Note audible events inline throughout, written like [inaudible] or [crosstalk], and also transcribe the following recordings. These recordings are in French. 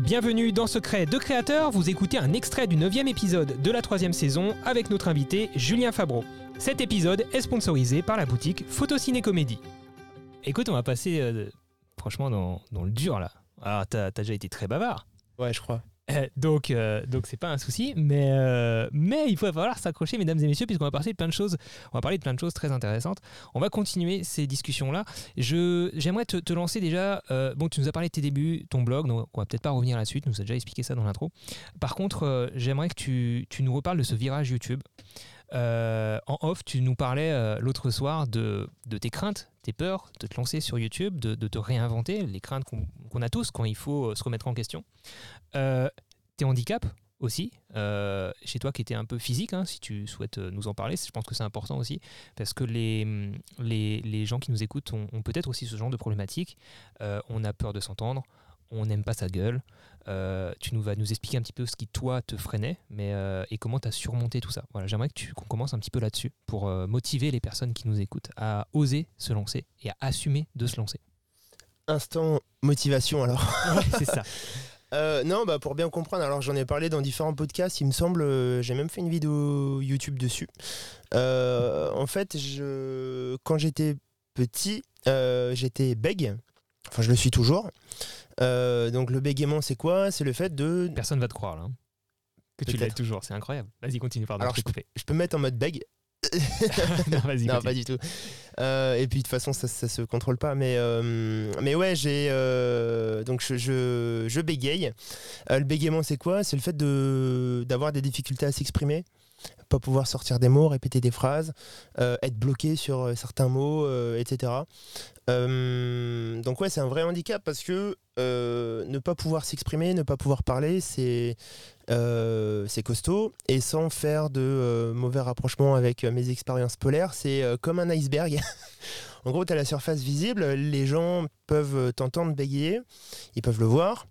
Bienvenue dans Secret de Créateur, vous écoutez un extrait du 9 épisode de la troisième saison avec notre invité Julien Fabreau. Cet épisode est sponsorisé par la boutique Photociné Comédie. Écoute, on va passer euh, franchement dans, le dur là. Alors, t'as as déjà été très bavard. Ouais, je crois. Euh, donc, euh, donc c'est pas un souci, mais, euh, mais il va falloir s'accrocher, mesdames et messieurs, puisqu'on va parler de plein de choses. On va parler de plein de choses très intéressantes. On va continuer ces discussions-là. J'aimerais te, lancer déjà. bon, tu nous as parlé de tes débuts, ton blog, donc on va peut-être pas revenir là-dessus. Tu nous as déjà expliqué ça dans l'intro. Par contre, j'aimerais que tu, nous reparles de ce virage YouTube. En off, tu nous parlais l'autre soir de, tes craintes, tes peurs de te lancer sur YouTube, de, te réinventer, les craintes qu'on, a tous quand il faut se remettre en question. Euh, tes handicaps aussi, euh, chez toi qui était un peu physique, hein, si tu souhaites euh, nous en parler, je pense que c'est important aussi, parce que les, les, les, gens qui nous écoutent ont, peut-être aussi ce genre de problématique. on a peur de s'entendre, on n'aime pas sa gueule. tu nous vas nous expliquer un petit peu ce qui, toi, te freinait mais, et comment tu as surmonté tout ça. Voilà, J'aimerais que tu, qu'on commence un petit peu là-dessus pour motiver les personnes qui nous écoutent à oser se lancer et à assumer de se lancer. Instant motivation alors. [laughs] c'est ça. [laughs] Euh, non, bah pour bien comprendre, alors j'en ai parlé dans différents podcasts, il me semble, euh, j'ai même fait une vidéo YouTube dessus. Euh, en fait, je, quand j'étais petit, j'étais bègue, enfin je le suis toujours. donc le bégaiement, c'est quoi? C'est le fait de... Personne va te croire là. Hein. Que tu l'as toujours, c'est incroyable. Vas-y, continue, pardon. Alors je, peux, je peux mettre en mode bègue? [laughs] Non, vas-y. non, pas du tout. Euh, et puis de toute façon, ça, ça se contrôle pas. Mais, euh, mais ouais, j'ai euh, donc je, je, je bégaye. le bégaiement, c'est quoi? C'est le fait de d'avoir des difficultés à s'exprimer, pas pouvoir sortir des mots, répéter des phrases, être bloqué sur certains mots, etc. donc ouais, c'est un vrai handicap parce que ne pas pouvoir s'exprimer, ne pas pouvoir parler, c'est euh, c'est costaud. Et sans faire de euh, mauvais rapprochements avec euh, mes expériences polaires, c'est comme un iceberg. [laughs] en gros, tu as la surface visible, les gens peuvent t'entendre bégayer, ils peuvent le voir,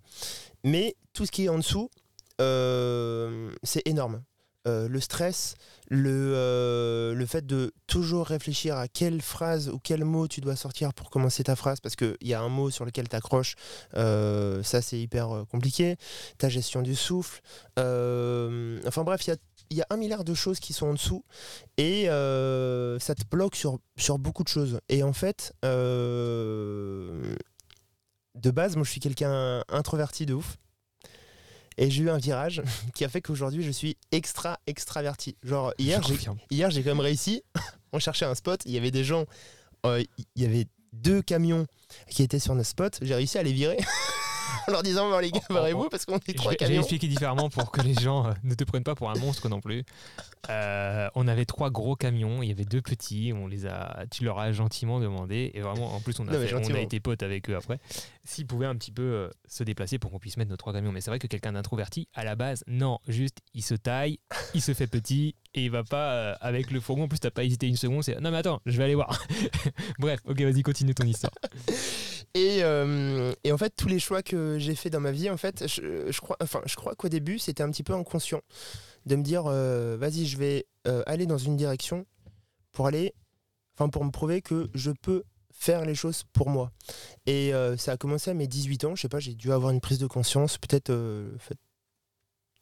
mais tout ce qui est en dessous, c'est énorme. Euh, le stress, le, euh, le fait de toujours réfléchir à quelle phrase ou quel mot tu dois sortir pour commencer ta phrase, parce qu'il y a un mot sur lequel tu accroches, euh, ça c'est hyper compliqué, ta gestion du souffle, enfin bref, il y a y a un milliard de choses qui sont en dessous et ça te bloque sur, sur beaucoup de choses. Et en fait, de base, moi je suis quelqu'un introverti de ouf. Et j'ai eu un virage [laughs] qui a fait qu'aujourd'hui, je suis extra extraverti. Genre, hier, j'ai, hier, j'ai quand même réussi. [laughs] On cherchait un spot. Il y avait des gens. Euh, il y avait deux camions qui étaient sur notre spot. J'ai réussi à les virer. [laughs] en leur disant les gars, barrez-vous parce qu'on est trois camions. J'ai expliqué différemment pour que les gens euh, ne te prennent pas pour un monstre non plus. Euh, on avait trois gros camions, il y avait deux petits, on les a, tu leur as gentiment demandé, et vraiment, en plus, on a, on a été potes avec eux après, s'ils pouvaient un petit peu euh, se déplacer pour qu'on puisse mettre nos trois camions. Mais c'est vrai que quelqu'un d'introverti, à la base, non, juste, il se taille, il se fait petit, et il va pas euh, avec le fourgon. En plus, t'as pas hésité une seconde, c'est non, mais attends, je vais aller voir. [laughs] Bref, ok, vas-y, continue ton histoire. Et, et, en fait, tous les choix que j'ai fait dans ma vie, en fait, je, je crois, enfin, je crois qu'au début, c'était un petit peu inconscient de me dire euh, vas-y, je vais euh, aller dans une direction pour aller, enfin pour me prouver que je peux faire les choses pour moi. Et euh, ça a commencé à mes 18 ans, je sais pas, j'ai dû avoir une prise de conscience, peut-être le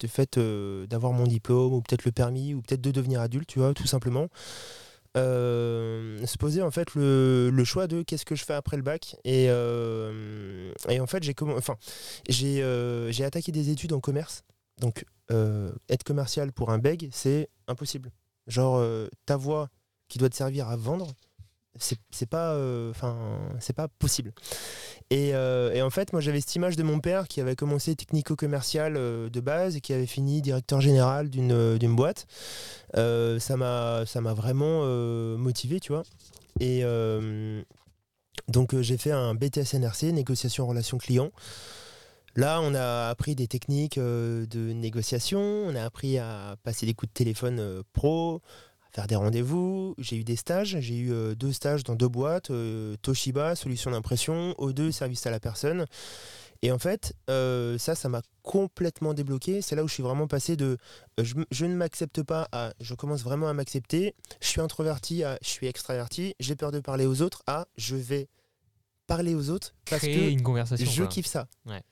fait, d'avoir mon diplôme, ou peut-être le permis, ou peut-être de devenir adulte, tu vois, tout simplement. se poser en fait le, choix de qu'est-ce que je fais après le bac et, et en fait j'ai enfin j'ai attaqué des études en commerce donc euh, être commercial pour un beg, c'est impossible. Genre, euh, ta voix qui doit te servir à vendre, c'est pas, euh, enfin, c'est pas possible. Et, en fait, moi, j'avais cette image de mon père qui avait commencé technico-commercial de base et qui avait fini directeur général d'une boîte. ça m'a, vraiment motivé, tu vois. Et donc, j'ai fait un BTS NRC, négociation relation client. Là, on a appris des techniques euh, de négociation, on a appris à passer des coups de téléphone euh, pro, faire des rendez-vous. J'ai eu des stages, j'ai eu euh, deux stages dans deux boîtes, Toshiba, solution d'impression, O2, service à la personne. Et en fait, ça, ça m'a complètement débloqué. C'est là où je suis vraiment passé de je, ne m'accepte pas à je commence vraiment à m'accepter. Je suis introverti à je suis extraverti. J'ai peur de parler aux autres à je vais parler aux autres parce Créer que une conversation. je quoi. kiffe ça. Ouais.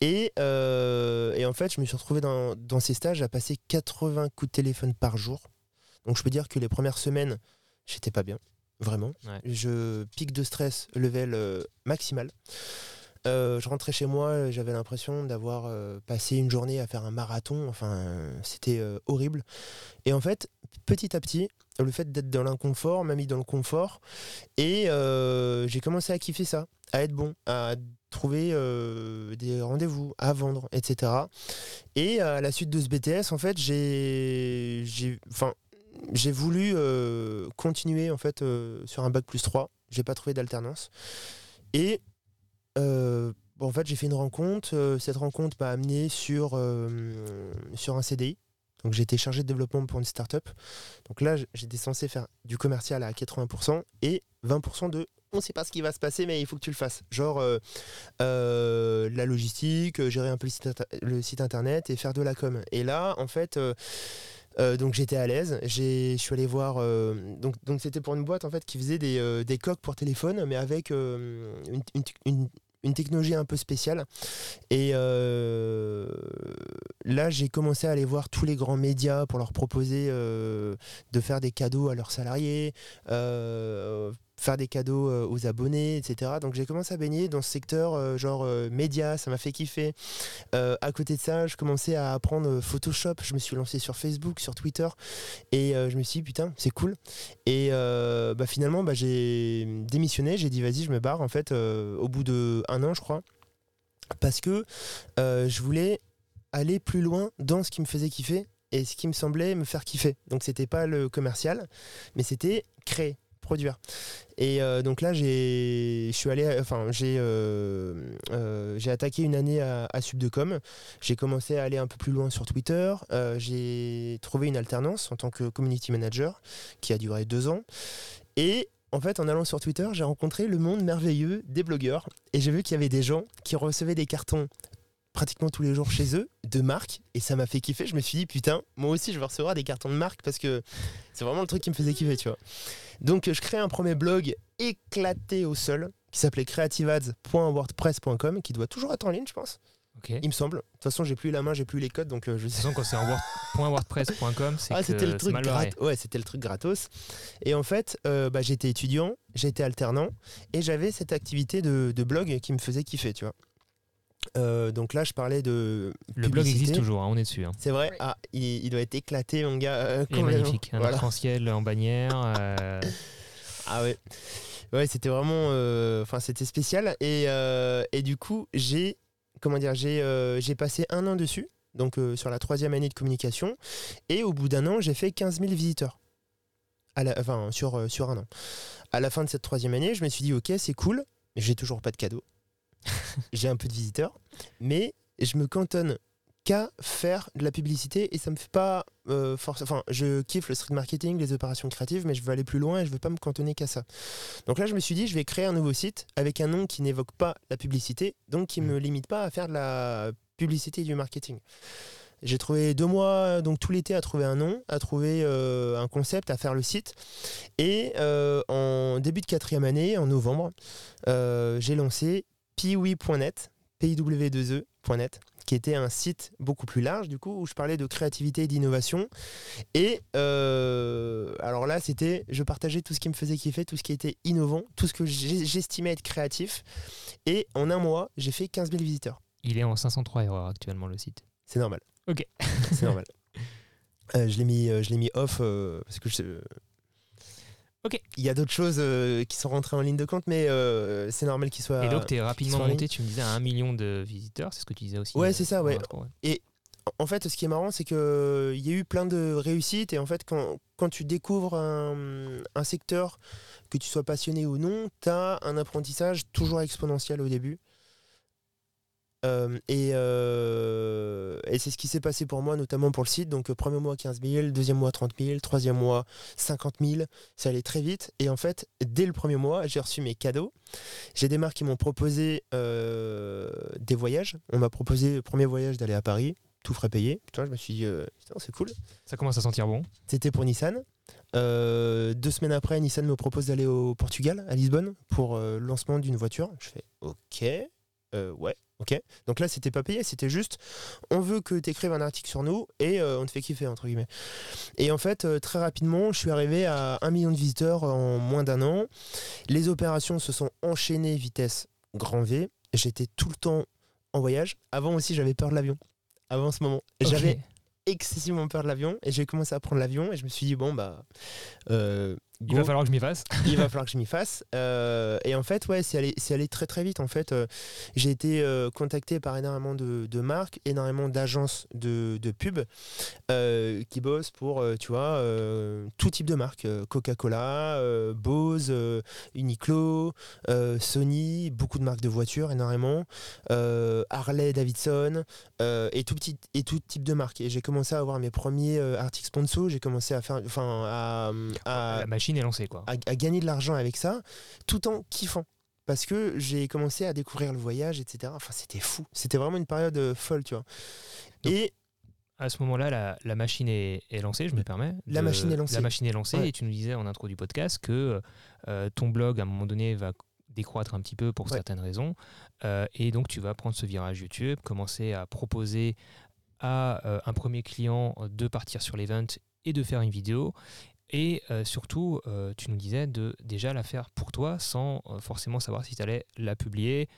Et, euh, et en fait, je me suis retrouvé dans, dans ces stages à passer 80 coups de téléphone par jour. Donc je peux dire que les premières semaines, j'étais pas bien, vraiment. Ouais. Je pique de stress, level euh, maximal. Euh, je rentrais chez moi, j'avais l'impression d'avoir euh, passé une journée à faire un marathon. Enfin, euh, c'était euh, horrible. Et en fait, petit à petit, le fait d'être dans l'inconfort m'a mis dans le confort. Et euh, j'ai commencé à kiffer ça, à être bon, à trouver euh, des rendez-vous, à vendre, etc. Et à la suite de ce BTS, en fait, j'ai, j'ai, enfin, j'ai voulu euh, continuer en fait euh, sur un bac plus 3. J'ai pas trouvé d'alternance. Et euh, en fait, j'ai fait une rencontre. Cette rencontre m'a amené sur, sur un CDI. Donc j'ai chargé de développement pour une startup. Donc là, j'étais censé faire du commercial à 80% et 20% de on sait pas ce qui va se passer, mais il faut que tu le fasses. Genre la logistique, gérer un peu le site, internet et faire de la com. Et là, en fait, euh, donc j'étais à l'aise. Je suis allé voir. euh, donc c'était pour une boîte en fait qui faisait des, euh, des coques pour téléphone, mais avec une, une- une- technologie un peu spéciale. Et là, j'ai commencé à aller voir tous les grands médias pour leur proposer de faire des cadeaux à leurs salariés, faire des cadeaux euh, aux abonnés, etc. Donc j'ai commencé à baigner dans ce secteur euh, genre euh, médias, ça m'a fait kiffer. À côté de ça, je commençais à apprendre Photoshop, je me suis lancé sur Facebook, sur Twitter, et je me suis dit putain, c'est cool. Et bah, finalement, bah, j'ai démissionné, j'ai dit vas-y, je me barre en fait au bout de un an, je crois, parce que je voulais aller plus loin dans ce qui me faisait kiffer et ce qui me semblait me faire kiffer. Donc c'était pas le commercial, mais c'était créer, produire. Et euh, donc là, j'ai, je suis allé, enfin j'ai, euh, euh, j'ai attaqué une année à, à Subdecom. J'ai commencé à aller un peu plus loin sur Twitter. J'ai trouvé une alternance en tant que community manager qui a duré deux ans. Et en fait, en allant sur Twitter, j'ai rencontré le monde merveilleux des blogueurs et j'ai vu qu'il y avait des gens qui recevaient des cartons pratiquement tous les jours chez eux de marques et ça m'a fait kiffer. Je me suis dit putain, moi aussi je veux recevoir des cartons de marques parce que c'est vraiment le truc qui me faisait kiffer, tu vois. Donc je crée un premier blog éclaté au sol qui s'appelait creativeads.wordpress.com qui doit toujours être en ligne, je pense. De Il me semble. De toute façon, j'ai plus la main, j'ai plus les codes donc euh, je toute sais façon, quand c'est en .wordpress.com, c'est ah, c'était le truc. Ouais, c'était le truc gratos. Et en fait, euh, bah, j'étais étudiant, j'étais alternant et j'avais cette activité de, de blog qui me faisait kiffer, tu vois. Euh, donc là, je parlais de. Le blog existe toujours, hein, on est dessus. hein. C'est vrai Oui. Ah, il, il doit être éclaté, mon gars. euh, Il est magnifique. Un Voilà. arc-en-ciel en bannière. euh, [laughs] Ah ouais. Ouais, c'était vraiment. euh, Enfin, c'était spécial. Et, euh, et du coup, j'ai. Comment dire J'ai euh, j'ai passé un an dessus, donc euh, sur la troisième année de communication. Et au bout d'un an, j'ai fait 15 000 visiteurs. À la, enfin, sur, euh, sur un an. À la fin de cette troisième année, je me suis dit, ok, c'est cool, mais j'ai toujours pas de cadeau. [laughs] j'ai un peu de visiteurs, mais je me cantonne qu'à faire de la publicité et ça me fait pas euh, force. Enfin, je kiffe le street marketing, les opérations créatives, mais je veux aller plus loin et je veux pas me cantonner qu'à ça. Donc là, je me suis dit, je vais créer un nouveau site avec un nom qui n'évoque pas la publicité, donc qui Mm. me limite pas à faire de la publicité et du marketing. J'ai trouvé deux mois, donc tout l'été, à trouver un nom, à trouver euh, un concept, à faire le site. Et euh, en début de quatrième année, en novembre, euh, j'ai lancé piwi.net, piw2e.net, qui était un site beaucoup plus large, du coup, où je parlais de créativité et d'innovation. Et euh, alors là, c'était, je partageais tout ce qui me faisait kiffer, tout ce qui était innovant, tout ce que j'estimais être créatif. Et en un mois, j'ai fait 15 000 visiteurs. Il est en 503 erreurs actuellement, le site. C'est normal. Ok. C'est normal. [laughs] Euh, je l'ai mis, euh, je l'ai mis off euh, parce que je. Ok. Il y a d'autres choses euh, qui sont rentrées en ligne de compte, mais euh, c'est normal qu'il soit. Et donc, tu es rapidement monté, tu me disais, à un million de visiteurs. C'est ce que tu disais aussi. Ouais, euh, c'est ça, ouais. le- En fait, ce qui est marrant, c'est qu'il y a eu plein de réussites. Et en fait, quand, quand tu découvres un, un secteur, que tu sois passionné ou non, tu as un apprentissage toujours exponentiel au début. Euh, et euh, et c'est ce qui s'est passé pour moi, notamment pour le site. Donc, euh, premier mois 15 000, deuxième mois 30 000, troisième mois 50 000. Ça allait très vite. Et en fait, dès le premier mois, j'ai reçu mes cadeaux. J'ai des marques qui m'ont proposé euh, des voyages. On m'a proposé le premier voyage d'aller à Paris tout frais payé. Putain, je me suis dit, c'est cool. Ça commence à sentir bon. C'était pour Nissan. Euh, deux semaines après, Nissan me propose d'aller au Portugal, à Lisbonne, pour euh, le lancement d'une voiture. Je fais OK, euh, ouais, ok. Donc là, c'était pas payé, c'était juste on veut que tu écrives un article sur nous et euh, on te fait kiffer, entre guillemets. Et en fait, euh, très rapidement, je suis arrivé à un million de visiteurs en moins d'un an. Les opérations se sont enchaînées vitesse grand V. J'étais tout le temps en voyage. Avant aussi, j'avais peur de l'avion. Avant ce moment. J'avais excessivement peur de l'avion et j'ai commencé à prendre l'avion et je me suis dit bon bah euh, Il va falloir que je m'y fasse. il va [laughs] falloir que je m'y fasse. Euh, et en fait ouais c'est allé c'est allé très très vite en fait. Euh, j'ai été euh, contacté par énormément de, de marques énormément d'agences de, de pub qui bossent pour tu vois tout type de marques Coca-Cola Bose Uniqlo Sony beaucoup de marques de voitures énormément Harley Davidson et tout petit et tout type de marques. Et j'ai commencé à avoir mes premiers articles sponsors. J'ai commencé à faire enfin à, à, La machine est lancée, quoi. à, à gagner de l'argent avec ça tout en kiffant parce que j'ai commencé à découvrir le voyage etc enfin c'était fou c'était vraiment une période euh, folle tu vois Donc, et À ce moment-là, la, la machine est, est lancée, je me permets. La machine est lancée. La machine est lancée Ouais. et tu nous disais en intro du podcast que euh, ton blog, à un moment donné, va décroître un petit peu pour Ouais. certaines raisons. Euh, et donc, tu vas prendre ce virage YouTube, commencer à proposer à euh, un premier client de partir sur l'event et de faire une vidéo. Et euh, surtout, euh, tu nous disais de déjà la faire pour toi sans euh, forcément savoir si tu allais la publier.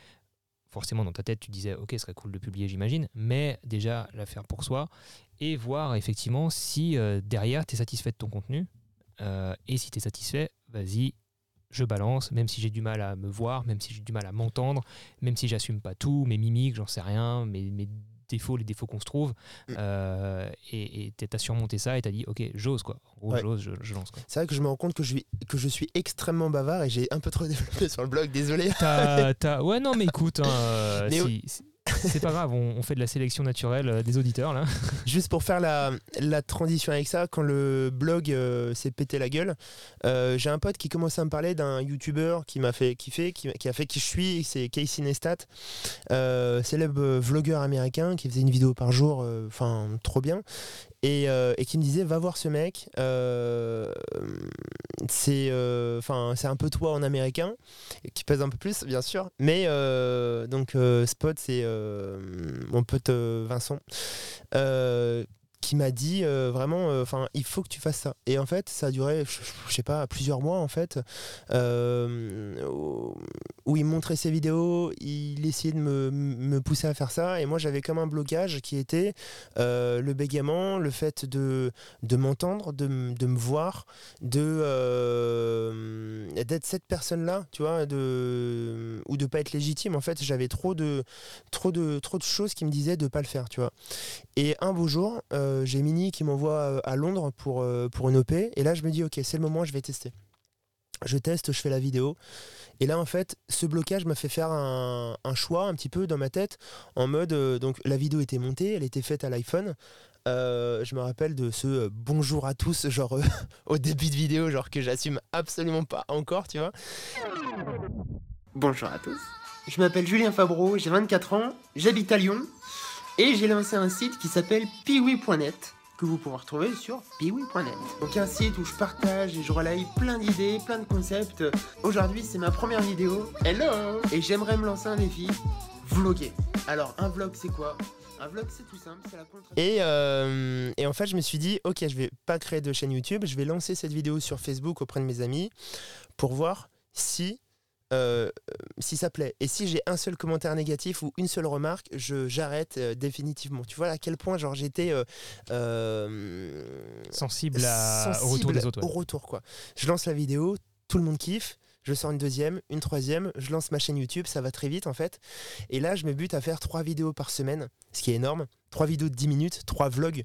Forcément, dans ta tête, tu disais, OK, ce serait cool de publier, j'imagine, mais déjà la faire pour soi et voir effectivement si derrière, tu es satisfait de ton contenu. Et si tu es satisfait, vas-y, je balance, même si j'ai du mal à me voir, même si j'ai du mal à m'entendre, même si j'assume pas tout, mes mimiques, j'en sais rien, mes, mes défauts, les défauts qu'on se trouve. Mm. Euh, et tu as surmonté ça et tu as dit, OK, j'ose quoi. En gros, Ouais. j'ose, je, je lance c'est vrai que je me rends compte que je suis que je suis extrêmement bavard et j'ai un peu trop [laughs] développé sur le blog désolé T'as- t'as- Ouais, non, mais écoute, hein, [laughs] Mais si- [laughs] c'est pas grave, on, fait de la sélection naturelle euh, des auditeurs là. [laughs] Juste pour faire la, transition avec ça, quand le blog euh, s'est pété la gueule, euh, j'ai un pote qui commençait à me parler d'un YouTuber qui m'a fait kiffer, qui, a fait qui je suis, c'est Casey Neistat, célèbre vlogueur américain qui faisait une vidéo par jour, enfin trop bien, et, euh, et qui me disait va voir ce mec, euh, c'est euh, enfin c'est un peu toi en américain, qui pèse un peu plus bien sûr, mais euh, donc Spot c'est mon pote Vincent. Euh, qui m'a dit euh, vraiment enfin il faut que tu fasses ça. Et en fait ça a duré je, sais pas plusieurs mois en fait. Euh, où il montrait ses vidéos il essayait de me, pousser à faire ça. Et moi j'avais comme un blocage qui était euh, le bégaiement le fait de, m'entendre de, me voir de euh, d'être cette personne là tu vois de ou de pas être légitime. En fait j'avais trop de trop de trop de choses qui me disaient de pas le faire tu vois. Et un beau jour, euh, j'ai Mini qui m'envoie euh, à Londres pour, euh, pour une OP. Et là, je me dis, ok, c'est le moment, je vais tester. Je teste, je fais la vidéo. Et là, en fait, ce blocage m'a fait faire un, un choix un petit peu dans ma tête, en mode, euh, donc la vidéo était montée, elle était faite à l'iPhone. Euh, je me rappelle de ce euh, bonjour à tous, genre euh, [laughs] au début de vidéo, genre que j'assume absolument pas encore, tu vois. Bonjour à tous. Je m'appelle Julien Fabreau, j'ai 24 ans, j'habite à Lyon et j'ai lancé un site qui s'appelle piwi.net que vous pouvez retrouver sur piwi.net. Donc un site où je partage et je relaye plein d'idées, plein de concepts. Aujourd'hui, c'est ma première vidéo. Hello Et j'aimerais me lancer un défi, vloguer. Alors, un vlog, c'est quoi? Un vlog, c'est tout simple, c'est la contre Et, euh, et en fait, je me suis dit, ok, je vais pas créer de chaîne YouTube, je vais lancer cette vidéo sur Facebook auprès de mes amis pour voir si, euh, si ça plaît. Et si j'ai un seul commentaire négatif ou une seule remarque, je j'arrête euh, définitivement. Tu vois à quel point genre j'étais euh, Sensible, à- au retour des autres. ouais. au retour, quoi. Je lance la vidéo, tout le monde kiffe. Je sors une deuxième, une troisième, je lance ma chaîne YouTube, ça va très vite en fait. Et là, je me bute à faire trois vidéos par semaine, ce qui est énorme. Trois vidéos de 10 minutes, trois vlogs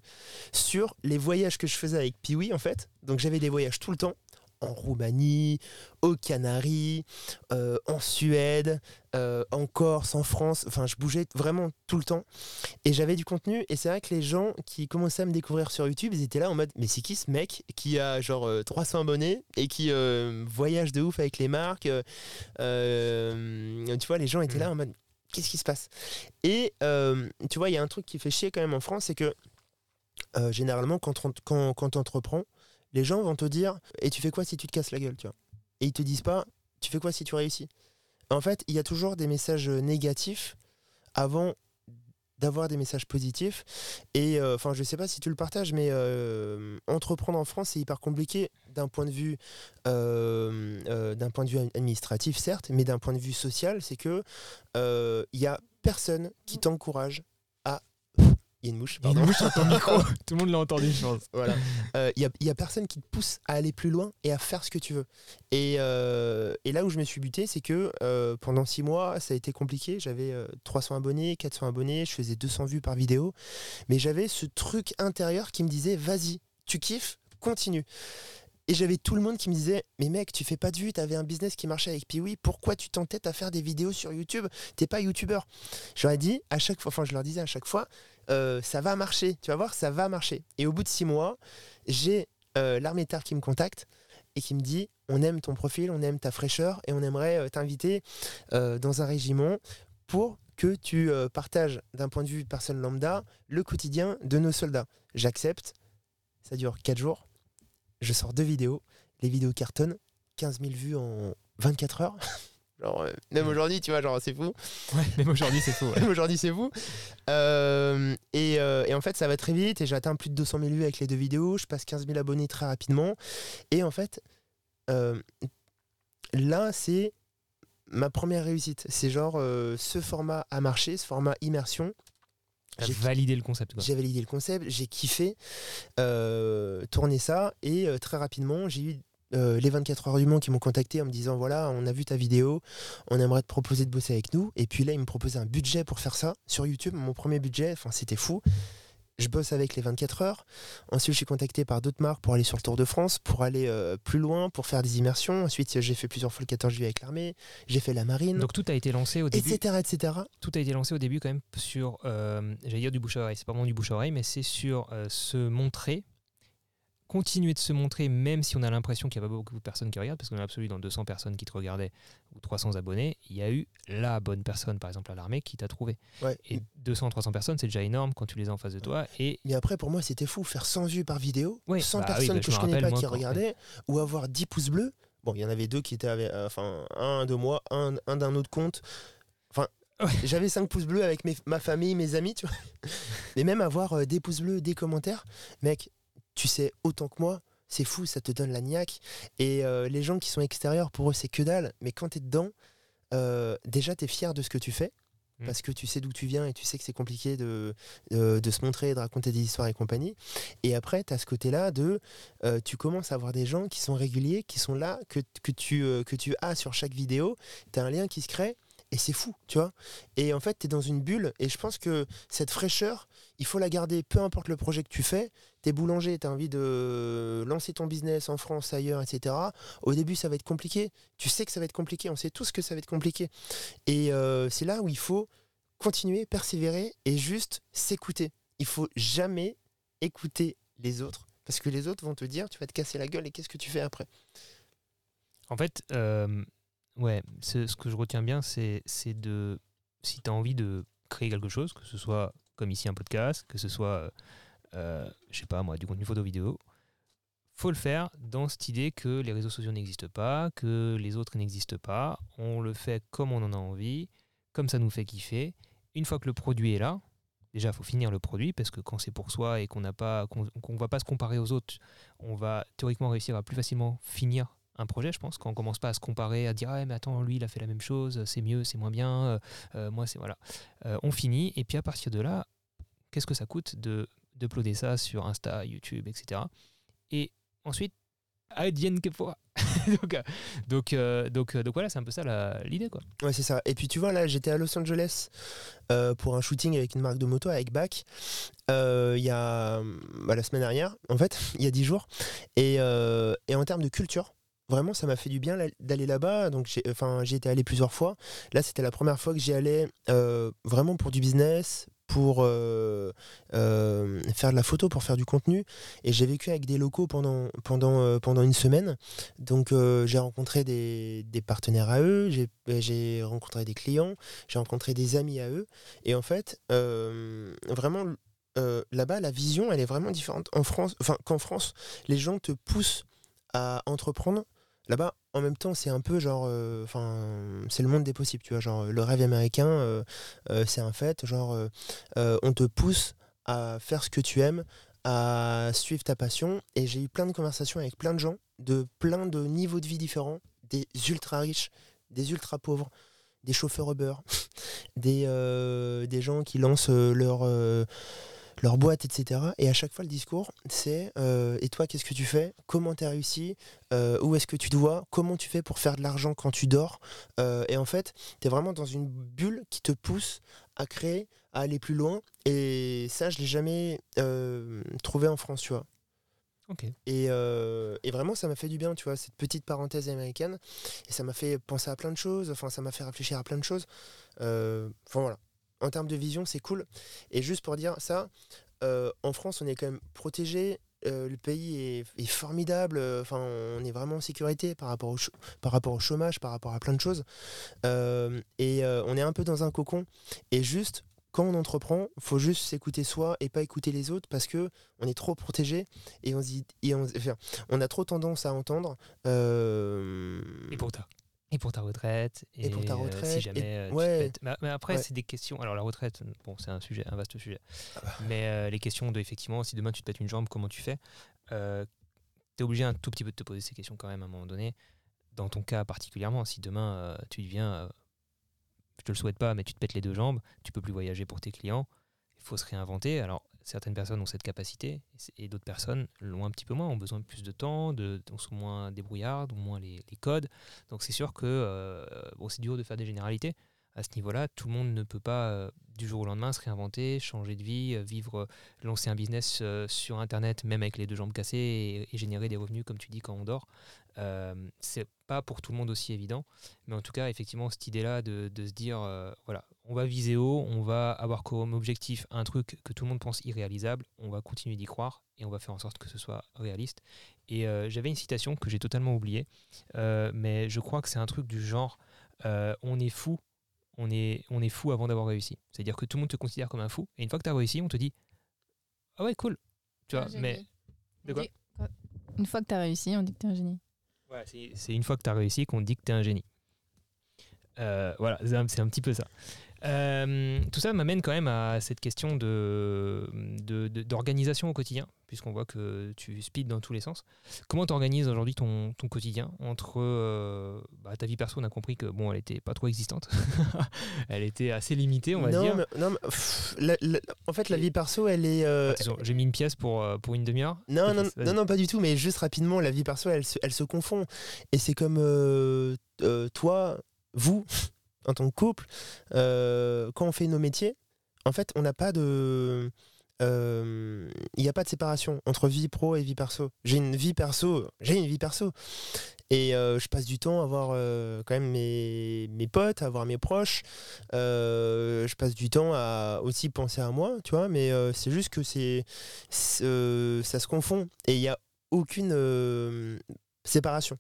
sur les voyages que je faisais avec Piwi en fait. Donc j'avais des voyages tout le temps en Roumanie, aux Canaries, euh, en Suède, euh, en Corse, en France. Enfin, je bougeais vraiment tout le temps. Et j'avais du contenu. Et c'est vrai que les gens qui commençaient à me découvrir sur YouTube, ils étaient là en mode Mais c'est qui ce mec qui a genre euh, 300 abonnés et qui euh, voyage de ouf avec les marques Tu vois, les gens étaient là en mode Qu'est-ce qui se passe? Et tu vois, il y a un truc qui fait chier quand même en France, c'est que généralement, quand on quand, quand on entreprend, Les gens vont te dire Et tu fais quoi si tu te casses la gueule Et ils te disent pas Tu fais quoi si tu réussis? En fait, il y a toujours des messages négatifs avant d'avoir des messages positifs. Et euh, enfin, je sais pas si tu le partages, mais euh, entreprendre en France, c'est hyper compliqué d'un point de vue euh, d'un point de vue administratif, certes, mais d'un point de vue social, c'est que il y a personne qui t'encourage il y a une mouche, pardon. Il y a une mouche sur ton micro. [laughs] Tout le monde l'a entendu, je pense. Voilà. Il n'y a, a, personne qui te pousse à aller plus loin et à faire ce que tu veux. Et, euh, et là où je me suis buté, c'est que euh, pendant six mois, ça a été compliqué. J'avais 300 euh, abonnés, 400 abonnés, je faisais 200 vues par vidéo. Mais j'avais ce truc intérieur qui me disait, vas-y, tu kiffes, continue. Et j'avais tout le monde qui me disait Mais mec, tu fais pas de vues, t'avais un business qui marchait avec Piwi, pourquoi tu t'entêtes à faire des vidéos sur YouTube? T'es pas youtubeur. J'aurais dit à chaque fois, enfin je leur disais à chaque fois euh, Ça va marcher, tu vas voir, ça va marcher. Et au bout de six mois, j'ai euh, l'armée terre qui me contacte et qui me dit On aime ton profil, on aime ta fraîcheur et on aimerait euh, t'inviter dans un régiment pour que tu partages d'un point de vue personne lambda le quotidien de nos soldats. J'accepte, ça dure quatre jours je sors deux vidéos, les vidéos cartonnent, 15 000 vues en 24 heures. [laughs] Genre, euh, même aujourd'hui, tu vois, genre, c'est fou. Ouais, même aujourd'hui, c'est fou. [laughs] même aujourd'hui, c'est fou. Euh, euh, et, en fait, ça va très vite et j'atteins plus de 200 000 vues avec les deux vidéos. Je passe 15 000 abonnés très rapidement. Et en fait, là, c'est ma première réussite. C'est genre, ce format a marché, ce format immersion. J'ai validé le concept. J'ai validé le concept, j'ai kiffé tourner ça et très rapidement j'ai eu euh, les 24 heures du Mans qui m'ont contacté en me disant voilà on a vu ta vidéo, on aimerait te proposer de bosser avec nous et puis là ils me proposaient un budget pour faire ça sur YouTube, mon premier budget, enfin c'était fou je bosse avec les 24 heures. Ensuite, je suis contacté par d'autres marques pour aller sur le Tour de France, pour aller euh, plus loin, pour faire des immersions. Ensuite, j'ai fait plusieurs fois le 14 juillet avec l'armée. J'ai fait la marine. Donc tout a été lancé au début. Etc. etc. Tout a été lancé au début quand même sur, euh, j'allais dire du bouche à oreille. C'est pas vraiment du bouche à oreille, mais c'est sur se montrer continuer de se montrer, même si on a l'impression qu'il n'y a pas beaucoup de personnes qui regardent, parce qu'on a absolu dans 200 personnes qui te regardaient ou 300 abonnés, il y a eu la bonne personne, par exemple à l'armée, qui t'a trouvé. Et 200, 300 personnes, c'est déjà énorme quand tu les as en face de toi. Et... Mais après, pour moi, c'était fou, faire 100 vues par vidéo, 100 bah personnes bah, que je, connais pas qui regardaient, ou avoir 10 pouces bleus. Bon, il y en avait deux qui étaient, avec, euh, enfin, un de moi, un, un d'un autre compte. Enfin, [laughs] J'avais 5 pouces bleus avec ma famille, mes amis, tu vois. Mais même avoir euh, des pouces bleus, des commentaires, mec, tu sais autant que moi, c'est fou, ça te donne la niaque. Et euh, les gens qui sont extérieurs, pour eux, c'est que dalle. Mais quand tu es dedans, euh, déjà, tu es fier de ce que tu fais. Mm. Parce que tu sais d'où tu viens et tu sais que c'est compliqué de, de, se montrer, de raconter des histoires et compagnie. Et après, tu as ce côté-là de. Euh, tu commences à avoir des gens qui sont réguliers, qui sont là, que, que, tu, que tu as sur chaque vidéo. Tu as un lien qui se crée et c'est fou, tu vois. Et en fait, tu es dans une bulle, et je pense que cette fraîcheur, il faut la garder, peu importe le projet que tu fais. Tu es boulanger, tu as envie de lancer ton business en France, ailleurs, etc. Au début, ça va être compliqué. Tu sais que ça va être compliqué, on sait tous que ça va être compliqué. Et euh, c'est là où il faut continuer, persévérer et juste s'écouter. Il faut jamais écouter les autres, parce que les autres vont te dire, tu vas te casser la gueule, et qu'est-ce que tu fais après? En fait, euh, Ouais, ce que je retiens bien, c'est de. Si tu as envie de créer quelque chose, que ce soit comme ici un podcast, que ce soit, euh, je sais pas moi, du contenu photo-vidéo, faut le faire dans cette idée que les réseaux sociaux n'existent pas, que les autres n'existent pas. On le fait comme on en a envie, comme ça nous fait kiffer. Une fois que le produit est là, déjà faut finir le produit parce que quand c'est pour soi et qu'on n'a pas qu'on va pas se comparer aux autres, on va théoriquement réussir à plus facilement finir un projet, je pense, quand on commence pas à se comparer, à dire ah mais attends lui il a fait la même chose, c'est mieux, c'est moins bien, euh, euh, moi c'est voilà. Euh, on finit et puis à partir de là, qu'est-ce que ça coûte de d'uploader ça sur Insta, YouTube, etc. Et ensuite advienne que pourra. donc, donc, donc, donc, voilà, c'est un peu ça l'idée quoi. Ouais, c'est ça. Et puis tu vois là, j'étais à Los Angeles pour un shooting avec une marque de moto avec Bac. Il y a bah, la semaine dernière, en fait, [laughs] il y a dix jours. Et, et en termes de culture, vraiment ça m'a fait du bien d'aller là-bas donc j'ai enfin été allé plusieurs fois là c'était la première fois que j'y allais euh, vraiment pour du business pour euh, euh, faire de la photo pour faire du contenu et j'ai vécu avec des locaux pendant pendant pendant une semaine donc j'ai rencontré des, des, partenaires à eux j'ai rencontré des clients j'ai rencontré des amis à eux et en fait vraiment euh, là-bas, la vision, elle est vraiment différente. En France, enfin, qu'en France, les gens te poussent à entreprendre. Là-bas, en même temps, c'est un peu genre, euh, enfin, c'est le monde des possibles, tu vois. Genre, le rêve américain, euh, euh, c'est un fait. Genre, on te pousse à faire ce que tu aimes, à suivre ta passion. Et j'ai eu plein de conversations avec plein de gens de plein de niveaux de vie différents, des ultra riches, des ultra pauvres, des chauffeurs Uber, [laughs] des, des gens qui lancent leur, leur boîte, etc. Et à chaque fois, le discours, c'est euh, Et toi, qu'est-ce que tu fais? Comment tu as réussi? Euh, Où est-ce que tu dois Comment tu fais pour faire de l'argent quand tu dors? Euh, Et en fait, tu es vraiment dans une bulle qui te pousse à créer, à aller plus loin. Et ça, je l'ai jamais trouvé en France, tu vois. Et, euh, et vraiment, ça m'a fait du bien, tu vois, cette petite parenthèse américaine. Et ça m'a fait penser à plein de choses, enfin, ça m'a fait réfléchir à plein de choses. Euh, Enfin, voilà. En termes de vision, c'est cool. Et juste pour dire ça, euh, en France, on est quand même protégé. euh, le pays est, formidable. euh, Enfin, on est vraiment en sécurité par rapport au, par rapport au chômage, par rapport à plein de choses. Et on est un peu dans un cocon. Et juste, quand on entreprend, faut juste s'écouter soi et pas écouter les autres parce que on est trop protégé et on, et on, a trop tendance à entendre. Et pour ta, et pour ta retraite. Et pour ta euh, retraite, si jamais euh, te. Mais, après, Ouais. c'est des questions. Alors, la retraite, bon, c'est un sujet, un vaste sujet. Ah bah. Mais euh, les questions de, effectivement, si demain tu te pètes une jambe, comment tu fais euh, Tu es obligé un tout petit peu de te poser ces questions quand même à un moment donné. Dans ton cas particulièrement, si demain euh, tu deviens, je te le souhaite pas, mais tu te pètes les deux jambes, tu peux plus voyager pour tes clients, il faut se réinventer. Alors, certaines personnes ont cette capacité et d'autres personnes l'ont un petit peu moins, ont besoin de plus de temps, de, sont moins débrouillardes, ont moins les, codes. Donc, c'est sûr que euh, bon, c'est dur de faire des généralités. À ce niveau-là, tout le monde ne peut pas euh, du jour au lendemain se réinventer, changer de vie, euh, vivre, lancer un business sur Internet, même avec les deux jambes cassées, et, générer des revenus, comme tu dis, quand on dort. C'est pas pour tout le monde aussi évident, mais en tout cas, effectivement, cette idée-là de, de se dire, voilà, on va viser haut, on va avoir comme objectif un truc que tout le monde pense irréalisable, on va continuer d'y croire et on va faire en sorte que ce soit réaliste. Et euh, j'avais une citation que j'ai totalement oubliée, euh, mais je crois que c'est un truc du genre, euh, on est fou, on est, on est fou avant d'avoir réussi. C'est-à-dire que tout le monde te considère comme un fou, et une fois que tu as réussi, on te dit, ah ouais, cool. Tu vois, mais. De quoi Une fois que tu as réussi, on dit que tu es un génie. Ouais, c'est- une fois que tu as réussi qu'on dit que tu es un génie. Voilà, c'est un, c'est un petit peu ça. Euh, tout ça m'amène quand même à cette question de, de- de- d'organisation au quotidien, puisqu'on voit que tu speed dans tous les sens. Comment tu organises aujourd'hui ton, ton quotidien entre euh, bah, ta vie perso On a compris que bon, elle était pas trop existante, [laughs] elle était assez limitée, on va non, dire. mais- non, mais, pff, la- la- en fait, la vie perso, elle est. euh, j'ai mis une pièce pour, pour une demi-heure. Non, non, non, non, pas du tout, mais juste rapidement, la vie perso, elle se, elle se confond. Et c'est comme toi, vous, en tant que couple, euh, quand on fait nos métiers, en fait, on n'a pas de. euh, Il n'y a pas de séparation entre vie pro et vie perso. J'ai une vie perso, j'ai une vie perso. Et euh, je passe du temps à voir quand même mes, mes potes, à voir mes proches. Je passe du temps à aussi penser à moi, tu vois, mais c'est juste que c'est, ça se confond et il n'y a aucune séparation.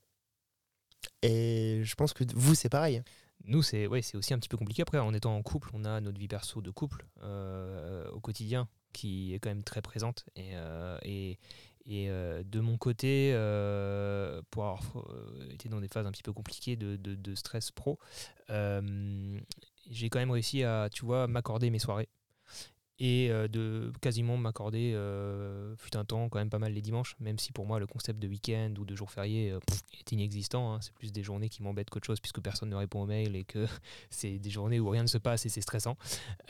Et je pense que vous, c'est pareil. Nous, c'est ouais, aussi un petit peu compliqué. Après, en étant en couple, on a notre vie perso de couple euh, au quotidien qui est quand même très présente. Et, euh, et, et, euh, de mon côté, pour avoir été dans des phases un petit peu compliquées de, de- de stress pro, j'ai quand même réussi à, tu vois, m'accorder mes soirées. Et euh, de quasiment m'accorder, euh, fut un temps, quand même pas mal les dimanches, même si pour moi le concept de week-end ou de jour férié euh, pff, est inexistant. hein. C'est plus des journées qui m'embêtent qu'autre chose puisque personne ne répond aux mails et que [laughs] c'est des journées où rien ne se passe et c'est stressant.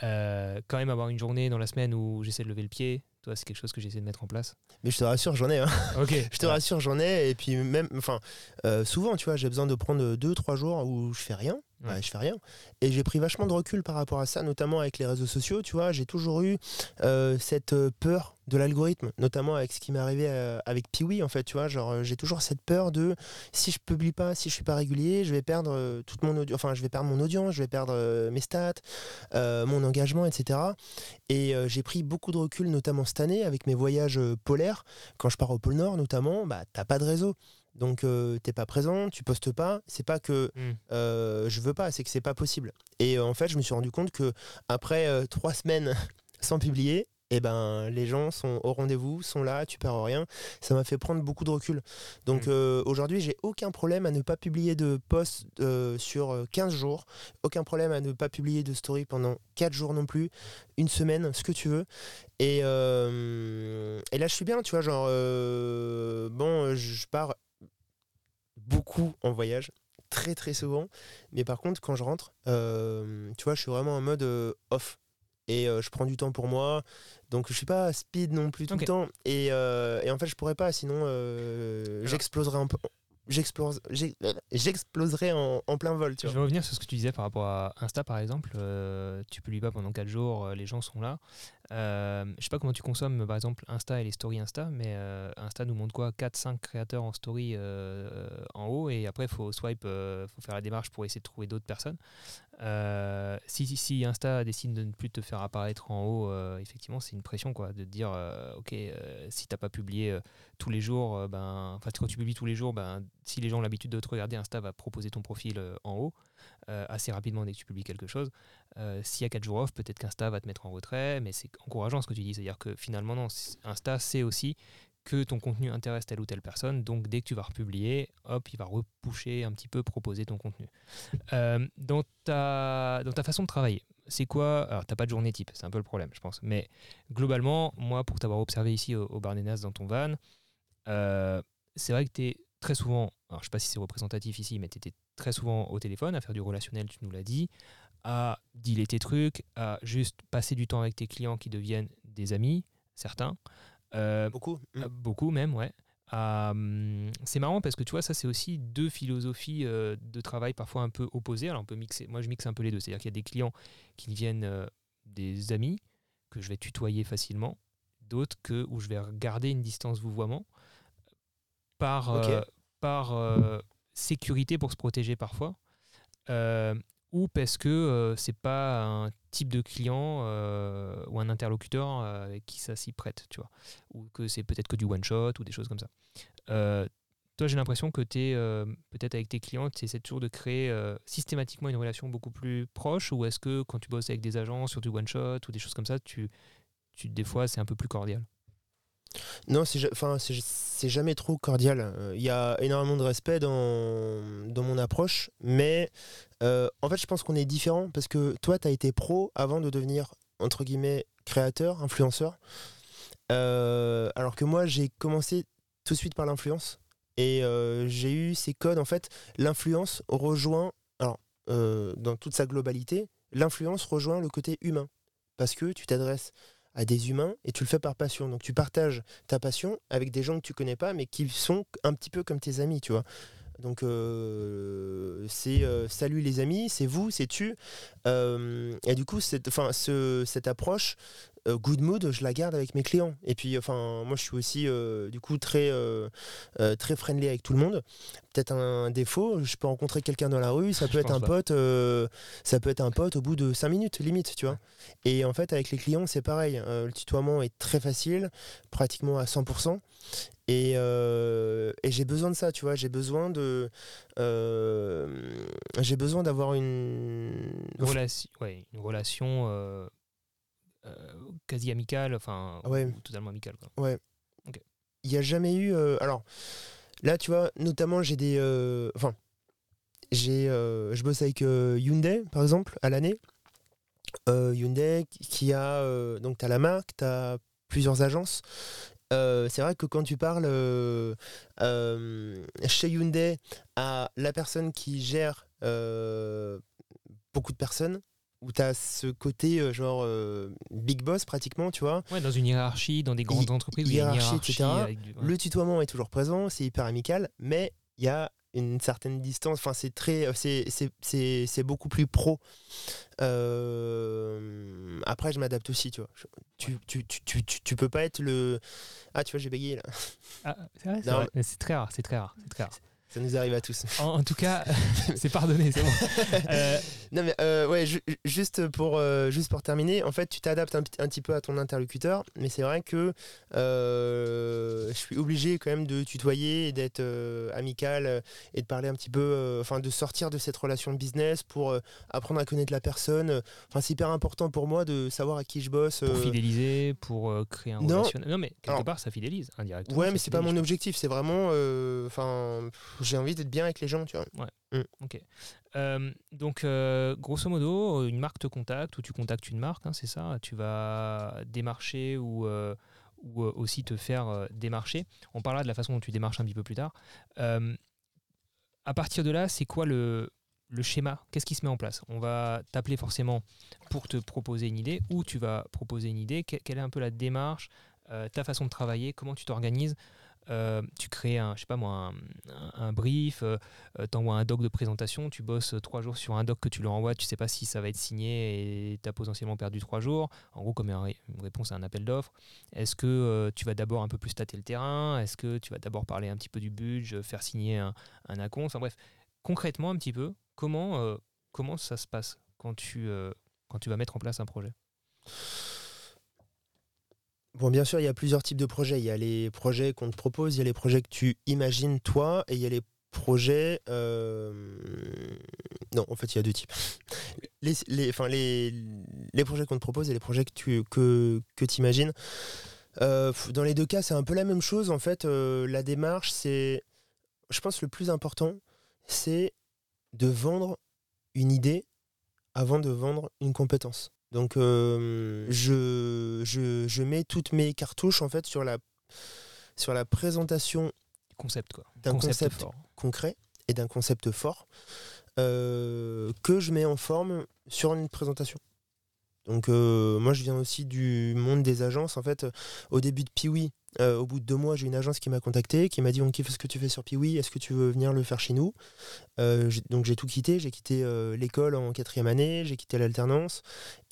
Euh, quand même avoir une journée dans la semaine où j'essaie de lever le pied, toi c'est quelque chose que j'essaie de mettre en place. Mais je te rassure, j'en ai. hein. [laughs] Ok. Je te rassure, j'en ai. Et puis même, enfin, euh, souvent, tu vois, j'ai besoin de prendre deux, trois jours où je fais rien. Ouais, je fais rien. Et j'ai pris vachement de recul par rapport à ça, notamment avec les réseaux sociaux. Tu vois, j'ai toujours eu euh, cette euh, peur de l'algorithme, notamment avec ce qui m'est arrivé euh, avec Piwi, en fait. Tu vois, genre, j'ai toujours cette peur de si je publie pas, si je suis pas régulier, je vais perdre toute mon. Enfin, je vais perdre mon audience, je vais perdre mes stats, mon engagement, etc. Et j'ai pris beaucoup de recul, notamment cette année, avec mes voyages polaires. Quand je pars au pôle Nord, notamment, bah, t'as pas de réseau. Donc, euh, t'es pas présent, tu postes pas. C'est pas que Hmm. euh, je veux pas, c'est que c'est pas possible. Et euh, en fait, je me suis rendu compte que après trois semaines [laughs] sans publier, et ben les gens sont au rendez-vous, sont là, tu perds rien. Ça m'a fait prendre beaucoup de recul. Donc Mm. euh, aujourd'hui, j'ai aucun problème à ne pas publier de post sur euh, 15 jours, aucun problème à ne pas publier de story pendant 4 jours non plus, une semaine, ce que tu veux. Et, euh, et là, je suis bien, tu vois, genre, bon, je pars beaucoup en voyage, très très souvent, mais par contre, quand je rentre, euh, tu vois, je suis vraiment en mode euh, off. Et euh, je prends du temps pour moi, donc je suis pas speed non plus tout le temps. Et, et en fait, je pourrais pas, sinon j'exploserais un peu. J'explose, j'ai- j'exploserais en, en plein vol, tu Je vais revenir sur ce que tu disais par rapport à Insta, par exemple. Tu publies pas pendant 4 jours, les gens sont là. Euh, je sais pas comment tu consommes, par exemple, Insta et les stories Insta, mais euh, Insta nous montre quoi? 4-5 créateurs en story euh, en haut, et après, faut swipe, faut faire la démarche pour essayer de trouver d'autres personnes. Euh, si, si, Insta décide de ne plus te faire apparaître en haut, euh, effectivement, c'est une pression, quoi, de dire, euh, ok, euh, si t'as pas publié euh, tous les jours, euh, ben, quand tu publies tous les jours, ben, si les gens ont l'habitude de te regarder, Insta va proposer ton profil euh, en haut euh, assez rapidement dès que tu publies quelque chose. Euh, S'il y a 4 jours off, peut-être qu'Insta va te mettre en retrait, mais c'est encourageant ce que tu dis. C'est-à-dire que finalement, non, Insta sait aussi que ton contenu intéresse telle ou telle personne, donc dès que tu vas republier, hop, il va repoucher un petit peu, proposer ton contenu. Euh, dans, ta, dans ta façon de travailler, c'est quoi Alors, t'as pas de journée type, c'est un peu le problème, je pense. Mais globalement, moi, pour t'avoir observé ici au, au Bar des Nas dans ton van, euh, c'est vrai que tu es très souvent, alors je sais pas si c'est représentatif ici, mais tu étais très souvent au téléphone à faire du relationnel, tu nous l'as dit, à dealer tes trucs, à juste passer du temps avec tes clients qui deviennent des amis, certains, euh, Beaucoup. Mm. euh, beaucoup même, ouais. Hum, c'est marrant parce que tu vois, ça c'est aussi deux philosophies euh, de travail parfois un peu opposées. Alors on peut mixer, moi je mixe un peu les deux, c'est-à-dire qu'il y a des clients qui deviennent euh, des amis que je vais tutoyer facilement, d'autres que où je vais garder une distance vouvoiement par, Ok. euh, par euh, sécurité pour se protéger parfois, euh, ou parce que euh, c'est pas un type de client euh, ou un interlocuteur avec qui ça s'y prête, tu vois, ou que c'est peut-être que du one shot ou des choses comme ça. Toi, j'ai l'impression que tu es peut-être avec tes clients, tu essaies toujours de créer systématiquement une relation beaucoup plus proche, ou est-ce que quand tu bosses avec des agents sur du one shot ou des choses comme ça, tu, tu des fois c'est un peu plus cordial? Non, c'est jamais trop cordial. Euh, Il y a énormément de respect dans, dans mon approche, mais euh, en fait, je pense qu'on est différent parce que toi, tu as été pro avant de devenir, entre guillemets, créateur, influenceur. Euh, alors que moi, j'ai commencé tout de suite par l'influence et euh, j'ai eu ces codes. En fait, l'influence rejoint, alors, euh, dans toute sa globalité, l'influence rejoint le côté humain parce que tu t'adresses à des humains et tu le fais par passion. Donc tu partages ta passion avec des gens que tu connais pas mais qui sont un petit peu comme tes amis, tu vois. Donc euh, c'est euh, salut les amis, c'est vous, c'est tu. Euh, et du coup, cette, enfin, ce, cette approche good mood, je la garde avec mes clients. Et puis, enfin, moi, je suis aussi euh, du coup très euh, euh, très friendly avec tout le monde. Peut-être un défaut, je peux rencontrer quelqu'un dans la rue, ça [laughs] Je peut être un pas. pote, euh, ça peut être un pote au bout de 5 minutes limite, tu vois. Et en fait, avec les clients, c'est pareil. Euh, le tutoiement est très facile, pratiquement à 100%. Et, euh, et j'ai besoin de ça, tu vois. J'ai besoin de, euh, j'ai besoin d'avoir une. Une relation, ouais, une relation euh, euh, quasi amicale, enfin, Ouais. ou totalement amicale. Quoi. Il n'y a jamais eu. euh, alors là, tu vois, notamment, j'ai des. euh, Enfin, j'ai, je bosse avec Hyundai, par exemple, à l'année. Hyundai qui- a. donc, tu as la marque, tu as plusieurs agences. Euh, c'est vrai que quand tu parles euh, euh, chez Hyundai à la personne qui gère beaucoup de personnes, où tu as ce côté euh, genre euh, big boss pratiquement, tu vois, Ouais, dans une hiérarchie, dans des grandes Hi- entreprises, hiérarchie, etc. du- ouais. le tutoiement est toujours présent, c'est hyper amical, mais il y a une certaine distance. Enfin, c'est très, c'est, c'est, beaucoup plus pro. Euh, Après, je m'adapte aussi, tu vois. Je- tu, tu, tu, tu, peux pas être le. Ah, tu vois, j'ai bégayé là. Ah, c'est très rare, c'est très rare, c'est très rare. Ça nous arrive à tous. En, en tout cas, [laughs] c'est pardonné, c'est bon. [laughs] Euh, Non mais euh, ouais, ju- juste pour euh, juste pour terminer, en fait, tu t'adaptes un, petit- un petit peu à ton interlocuteur, mais c'est vrai que je suis obligé quand même de tutoyer et d'être amical et de parler un petit peu, enfin de sortir de cette relation de business pour apprendre à connaître la personne. Enfin, c'est hyper important pour moi de savoir à qui je bosse. pour fidéliser, pour créer un non. relationnel. Non, mais quelque Alors- part, ça fidélise indirectement. Ouais, mais c'est pas mon objectif. C'est vraiment, enfin, j'ai envie d'être bien avec les gens, tu vois. Euh, donc, euh, grosso modo, une marque te contacte ou tu contactes une marque, hein, c'est ça Tu vas démarcher ou, euh, ou aussi te faire démarcher. On parlera de la façon dont tu démarches un petit peu plus tard. À partir de là, c'est quoi le, le schéma? Qu'est-ce qui se met en place? On va t'appeler forcément pour te proposer une idée ou tu vas proposer une idée. Que- quelle est un peu la démarche, ta façon de travailler, comment tu t'organises? Euh, tu crées un, je sais pas moi, un, brief, euh, tu envoies un doc de présentation, tu bosses euh, trois jours sur un doc que tu lui envoies, tu sais pas si ça va être signé et tu as potentiellement perdu trois jours. En gros, comme une, ré- une réponse à un appel d'offres. Est-ce que euh, tu vas d'abord un peu plus tâter le terrain? Est-ce que tu vas d'abord parler un petit peu du budget, faire signer un, un Enfin bref, concrètement un petit peu, comment, euh, comment ça se passe quand tu, euh, quand tu vas mettre en place un projet? Bon, bien sûr, il y a plusieurs types de projets. Il y a les projets qu'on te propose, il y a les projets que tu imagines toi, et il y a les projets. euh, Non, en fait, il y a deux types. Les, projets qu'on te propose et les projets que tu imagines. dans les deux cas, c'est un peu la même chose. En fait, euh, la démarche, c'est. Je pense le plus important, c'est de vendre une idée avant de vendre une compétence. Donc, euh, je, je, je mets toutes mes cartouches en fait sur la, sur la présentation Concept quoi. D'un concept. fort. concret et d'un concept fort euh, que je mets en forme sur une présentation. Donc euh, moi je viens aussi du monde des agences. En fait, au début de Piwi, euh, au bout de deux mois, j'ai une agence qui m'a contacté, qui m'a dit on kiffe ce que tu fais sur Piwi, est-ce que tu veux venir le faire chez nous? Euh, Donc j'ai tout quitté, j'ai quitté l'école en quatrième année, j'ai quitté l'alternance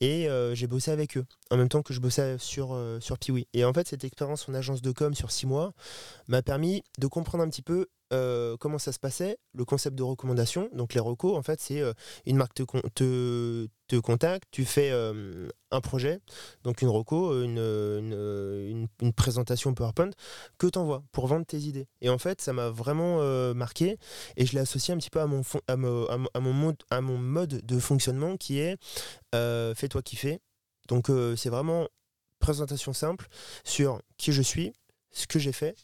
et euh, j'ai bossé avec eux en même temps que je bossais sur, euh, sur Piwi. Et en fait cette expérience en agence de com sur six mois m'a permis de comprendre un petit peu euh, comment ça se passait, le concept de recommandation. Donc les recos, en fait, c'est une marque te, te, te contacte, tu fais un projet, donc une reco, une, une, une- présentation PowerPoint que tu envoies pour vendre tes idées. Et en fait, ça m'a vraiment marqué et je l'ai associé un petit peu à mon, à à mon, mode, à mon mode de fonctionnement qui est euh, fais-toi kiffer. Donc euh, c'est vraiment présentation simple sur qui je suis, ce que j'ai fait,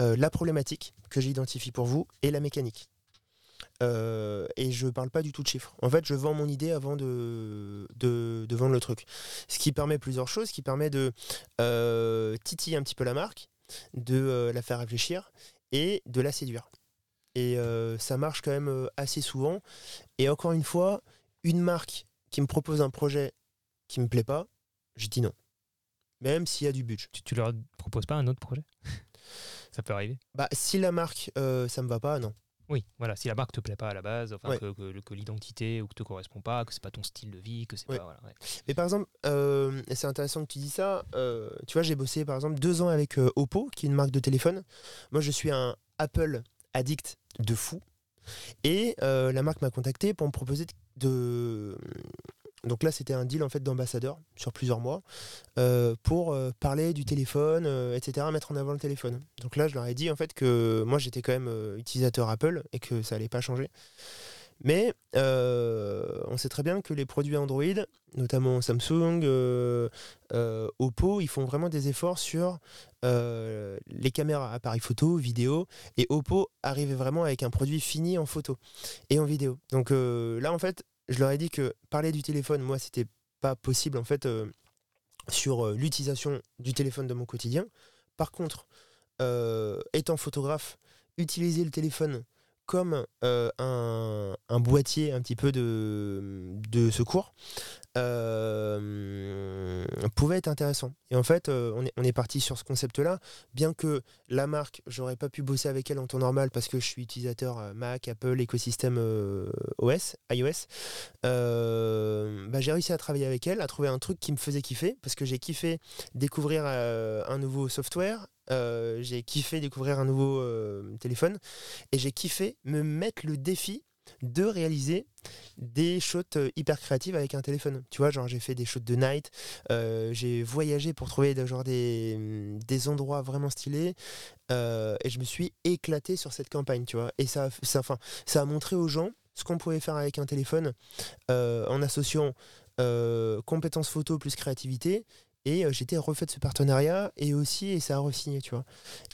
euh, la problématique que j'identifie pour vous et la mécanique. Euh, et je parle pas du tout de chiffres. En fait, je vends mon idée avant de, de, de vendre le truc. Ce qui permet plusieurs choses, qui permet de titiller un petit peu la marque, de la faire réfléchir et de la séduire. Et ça marche quand même assez souvent. Et encore une fois, une marque qui me propose un projet qui me plaît pas, je dis non. Même s'il y a du budget. Tu, tu leur proposes pas un autre projet? [laughs] Ça peut arriver. Bah, si la marque, euh, ça me va pas, non. Oui, voilà, si la marque te plaît pas à la base, enfin Ouais. que, que- que l'identité ou que te correspond pas, que c'est pas ton style de vie, que c'est Ouais. pas voilà, ouais. Mais par exemple, euh, c'est intéressant que tu dis ça, euh, tu vois, j'ai bossé par exemple deux ans avec euh, Oppo, qui est une marque de téléphone. Moi, je suis un Apple addict de fou. Et la marque m'a contacté pour me proposer de... de- Donc là, c'était un deal en fait d'ambassadeur sur plusieurs mois euh, pour euh, parler du téléphone, euh, etc., mettre en avant le téléphone. Donc là, je leur ai dit en fait que moi, j'étais quand même euh, utilisateur Apple et que ça allait pas changer. Mais euh, on sait très bien que les produits Android, notamment Samsung, euh, euh, Oppo, ils font vraiment des efforts sur euh, les caméras, appareils photo, vidéo. Et Oppo arrivait vraiment avec un produit fini en photo et en vidéo. Donc là, en fait, je leur ai dit que parler du téléphone, moi, c'était pas possible en fait sur l'utilisation du téléphone de mon quotidien. Par contre, étant photographe, utiliser le téléphone comme un, boîtier un petit peu de secours euh, pouvait être intéressant. Et en fait, euh, on est, parti sur ce concept-là, bien que la marque, j'aurais pas pu bosser avec elle en temps normal parce que je suis utilisateur euh, Mac, Apple, écosystème OS, iOS. bah, j'ai réussi à travailler avec elle, à trouver un truc qui me faisait kiffer, parce que j'ai kiffé découvrir un nouveau software, j'ai kiffé découvrir un nouveau téléphone, et j'ai kiffé me mettre le défi de réaliser des shots euh, hyper créatives avec un téléphone. Tu vois, genre j'ai fait des shots de night, euh, j'ai voyagé pour trouver genre des, des endroits vraiment stylés euh, et je me suis éclaté sur cette campagne, tu vois. Et ça, a- ça, enfin, ça a montré aux gens ce qu'on pouvait faire avec un téléphone euh, en associant euh, compétences photo plus créativité. Et euh, j'étais refait de ce partenariat et aussi, et ça a re-signé, tu vois.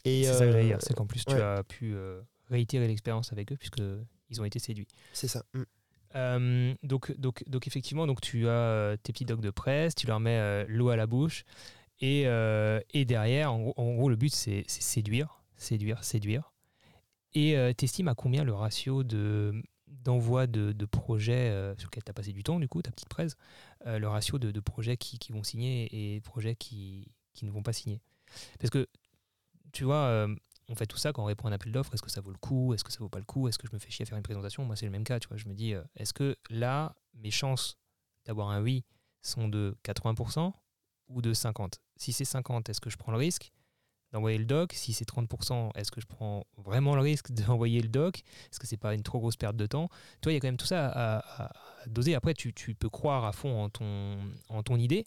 Et, C'est ça que j'allais euh, dire, c'est qu'en plus tu as pu euh, réitérer l'expérience avec eux puisque ils ont été séduits. c'est ça. Mm. Euh, donc, donc, donc effectivement, donc tu as euh, tes petits docs de presse, tu leur mets euh, l'eau à la bouche, et, euh, et derrière, en gros, en gros, le but c'est c'est séduire, séduire, séduire. Et tu estimes à combien le ratio de d'envoi de, de projets sur lesquels tu as passé du temps, du coup, ta petite presse, le ratio de, de projets qui, qui vont signer et projets qui, qui ne vont pas signer? Parce que, tu vois, on fait tout ça quand on répond à un appel d'offres, est-ce que ça vaut le coup, est-ce que ça vaut pas le coup, est-ce que je me fais chier à faire une présentation? Moi, c'est le même cas, tu vois. Je me dis, euh, est-ce que là, mes chances d'avoir un oui sont de 80% ou de 50 Si c'est 50, est-ce que je prends le risque d'envoyer le doc? Si c'est 30%, est-ce que je prends vraiment le risque [laughs] d'envoyer le doc? Est-ce que c'est pas une trop grosse perte de temps? Toi, il y a quand même tout ça à, doser. Après, tu, tu peux croire à fond en ton idée,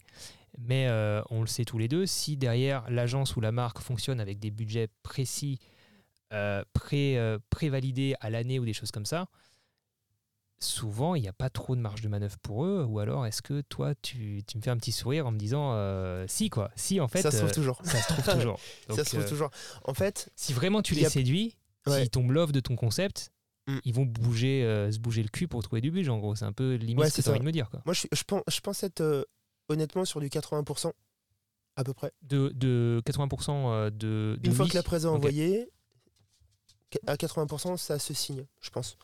mais euh, on le sait tous les deux, si derrière l'agence ou la marque fonctionne avec des budgets précis, euh, pré, euh, prévalidés à l'année ou des choses comme ça, souvent il n'y a pas trop de marge de manœuvre pour eux. Ou alors est-ce que toi tu, tu me fais un petit sourire en me disant si quoi, si en fait ça se trouve toujours. ça se trouve toujours. [laughs] ça se trouve toujours. En fait, si vraiment tu les a- séduis, Ouais. s'ils tombent l'offre de ton concept, Mm. ils vont bouger, euh, se bouger le cul pour trouver du budget. En gros, c'est un peu limite Ouais, ce que tu as envie de me dire. Quoi. moi, je pense être euh, honnêtement sur du 80% à peu près. De, de 80% euh, de, de Une fois que la presse est envoyée, à 80%, ça se signe, je pense.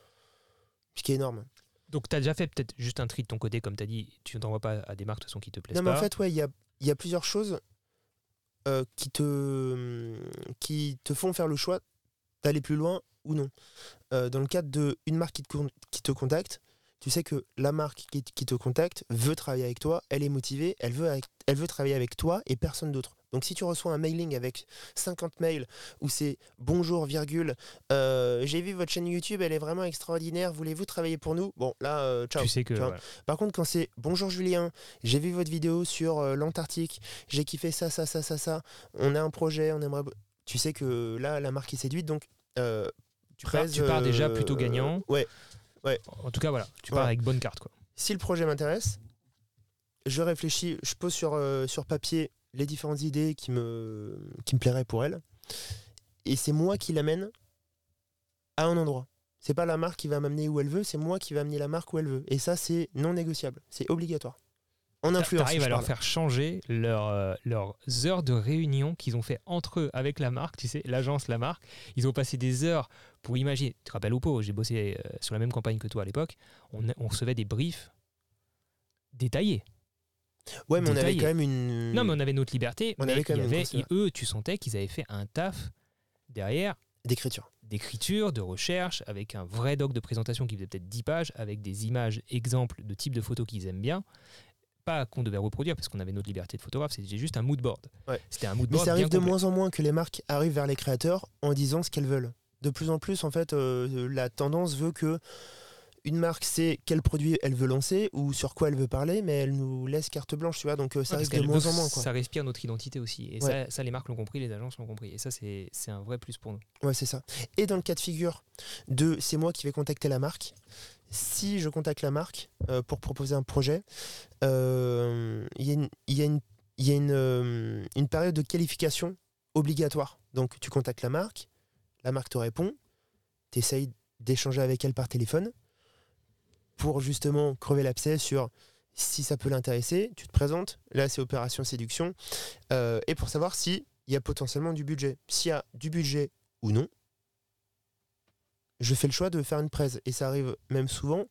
Ce qui est énorme. Donc, tu as déjà fait peut-être juste un tri de ton côté, comme tu as dit, tu ne t'envoies pas à des marques de toute façon qui te plaisent Non, mais en fait, ouais, il y a, il y a plusieurs choses euh, qui, te, qui te font faire le choix d'aller plus loin ou non. Euh, dans le cadre d'une marque qui te, con- qui te contacte, tu sais que la marque qui, qui te contacte veut travailler avec toi, elle est motivée, elle veut, avec- elle veut travailler avec toi et personne d'autre. Donc si tu reçois un mailing avec 50 mails où c'est bonjour, virgule, euh, j'ai vu votre chaîne YouTube, elle est vraiment extraordinaire, voulez-vous travailler pour nous? Bon, là, euh, ciao. tu sais que. tu. Par contre, quand c'est bonjour Julien, j'ai vu votre vidéo sur euh, l'Antarctique, j'ai kiffé ça, ça, ça, ça, ça, on a un projet, on aimerait. Tu sais que là, la marque est séduite, donc. Tu pars, tu pars déjà plutôt gagnant. Ouais. En tout cas, voilà, tu pars avec bonne carte. Quoi. Si le projet m'intéresse, je réfléchis, je pose sur, euh, sur papier les différentes idées qui me, qui me plairaient pour elle. Et c'est moi qui l'amène à un endroit. C'est pas la marque qui va m'amener où elle veut, c'est moi qui va amener la marque où elle veut. Et ça, c'est non négociable. C'est obligatoire. En influence. T'arrives à leur faire changer leur, euh, leurs heures de réunion qu'ils ont fait entre eux avec la marque, tu sais, l'agence, la marque. Ils ont passé des heures pour imaginer. Tu te rappelles ou pas J'ai bossé euh, sur la même campagne que toi à l'époque. On, on recevait des briefs détaillés. Ouais, mais on avait quand même une. Non, mais on avait notre liberté. On mais avait quand même avait, et eux, tu sentais qu'ils avaient fait un taf derrière d'écriture. d'écriture, de recherche, avec un vrai doc de présentation qui faisait peut-être 10 pages, avec des images, exemples de type de photos qu'ils aiment bien. Pas qu'on devait reproduire parce qu'on avait notre liberté de photographe, c'était juste un mood board. Ouais. C'était un mood Mais board. ça arrive de complet. moins en moins que les marques arrivent vers les créateurs en disant ce qu'elles veulent. De plus en plus, en fait, euh, la tendance veut que une marque sait quel produit elle veut lancer ou sur quoi elle veut parler, mais elle nous laisse carte blanche, tu vois. Donc euh, ça Ouais, arrive de moins veut en moins. Quoi. Ça respire notre identité aussi. Et Ouais. ça, ça, les marques l'ont compris, les agences l'ont compris. Et ça, c'est c'est un vrai plus pour nous. Ouais, c'est ça. Et dans le cas de figure de c'est moi qui vais contacter la marque, si je contacte la marque euh, pour proposer un projet, euh, il y a, une, période de qualification obligatoire. Donc tu contactes la marque, la marque te répond, tu essayes d'échanger avec elle par téléphone pour justement crever l'abcès sur si ça peut l'intéresser, tu te présentes, là c'est opération séduction, euh, et pour savoir s'il y a potentiellement du budget. S'il y a du budget ou non, je fais le choix de faire une presse. Et ça arrive même souvent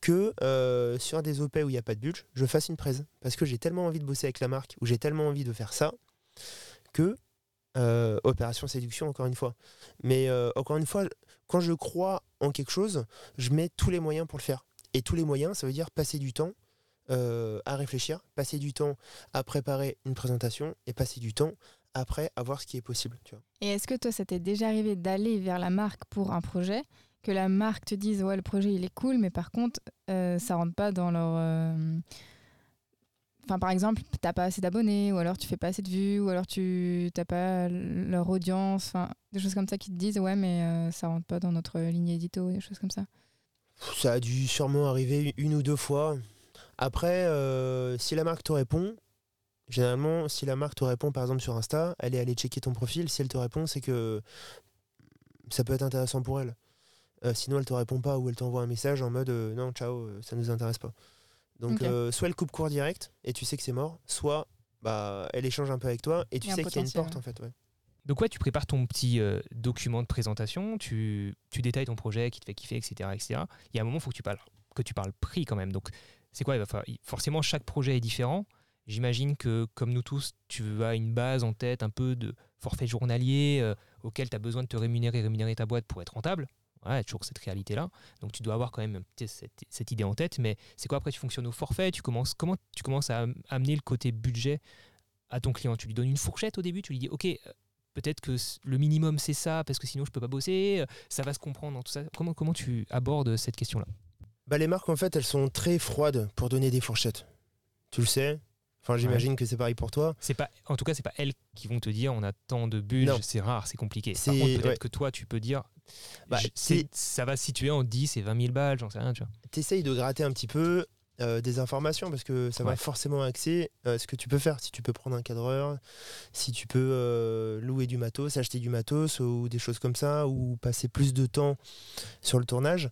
que euh, sur des OP où il n'y a pas de budget, je fasse une presse. Parce que j'ai tellement envie de bosser avec la marque, ou j'ai tellement envie de faire ça, que euh, opération séduction, encore une fois. Mais euh, encore une fois, quand je crois en quelque chose, je mets tous les moyens pour le faire. Et tous les moyens, ça veut dire passer du temps à réfléchir, passer du temps à préparer une présentation et passer du temps après à voir ce qui est possible. Tu vois. Et est-ce que toi, ça t'est déjà arrivé d'aller vers la marque pour un projet, que la marque te dise ouais le projet il est cool, mais par contre euh, ça rentre pas dans leur. euh, Enfin, par exemple, t'as pas assez d'abonnés, ou alors tu fais pas assez de vues, ou alors tu t'as pas leur audience, enfin des choses comme ça qui te disent ouais mais euh, ça rentre pas dans notre ligne édito, des choses comme ça. Ça a dû sûrement arriver une ou deux fois. Après, euh, si la marque te répond, généralement, si la marque te répond par exemple sur Insta, elle est allée checker ton profil. Si elle te répond, c'est que ça peut être intéressant pour elle. Euh, sinon, elle te répond pas ou elle t'envoie un message en mode euh, non, ciao, euh, ça nous intéresse pas. Donc, euh, soit elle coupe court direct et tu sais que c'est mort, soit bah, elle échange un peu avec toi et tu sais qu'il y a une porte en fait. ouais. Donc ouais, tu prépares ton petit euh, document de présentation, tu, tu détailles ton projet qui te fait kiffer, etc. etc. Il y a un moment, il faut que tu parles, que tu parles prix quand même. Donc c'est quoi il va falloir- il- Forcément, chaque projet est différent. J'imagine que comme nous tous, tu as une base en tête un peu de forfait journalier euh, auquel tu as besoin de te rémunérer, rémunérer ta boîte pour être rentable. A toujours cette réalité-là. Donc tu dois avoir quand même cette, idée en tête. Mais c'est quoi après Tu fonctionnes au forfait? Tu commences, Comment tu commences à am- amener le côté budget à ton client? Tu lui donnes une fourchette au début? Tu lui dis, OK, euh, peut-être que le minimum c'est ça parce que sinon je peux pas bosser, euh, ça va se comprendre tout ça. Comment, comment tu abordes cette question-là? Bah, les marques, en fait, elles sont très froides pour donner des fourchettes. Tu le sais Enfin, j'imagine que c'est pareil pour toi. C'est pas, en tout cas, c'est pas elles qui vont te dire on a tant de Non. c'est rare, c'est compliqué. Par C'est- contre, peut-être ouais. que toi tu peux dire Bah, je- ça va se situer en 10 et 20 000 balles, j'en sais rien, tu vois. T'essayes de gratter un petit peu euh, des informations parce que ça va forcément axer euh, ce que tu peux faire. Si tu peux prendre un cadreur, si tu peux euh, louer du matos, acheter du matos ou des choses comme ça, ou passer plus de temps sur le tournage.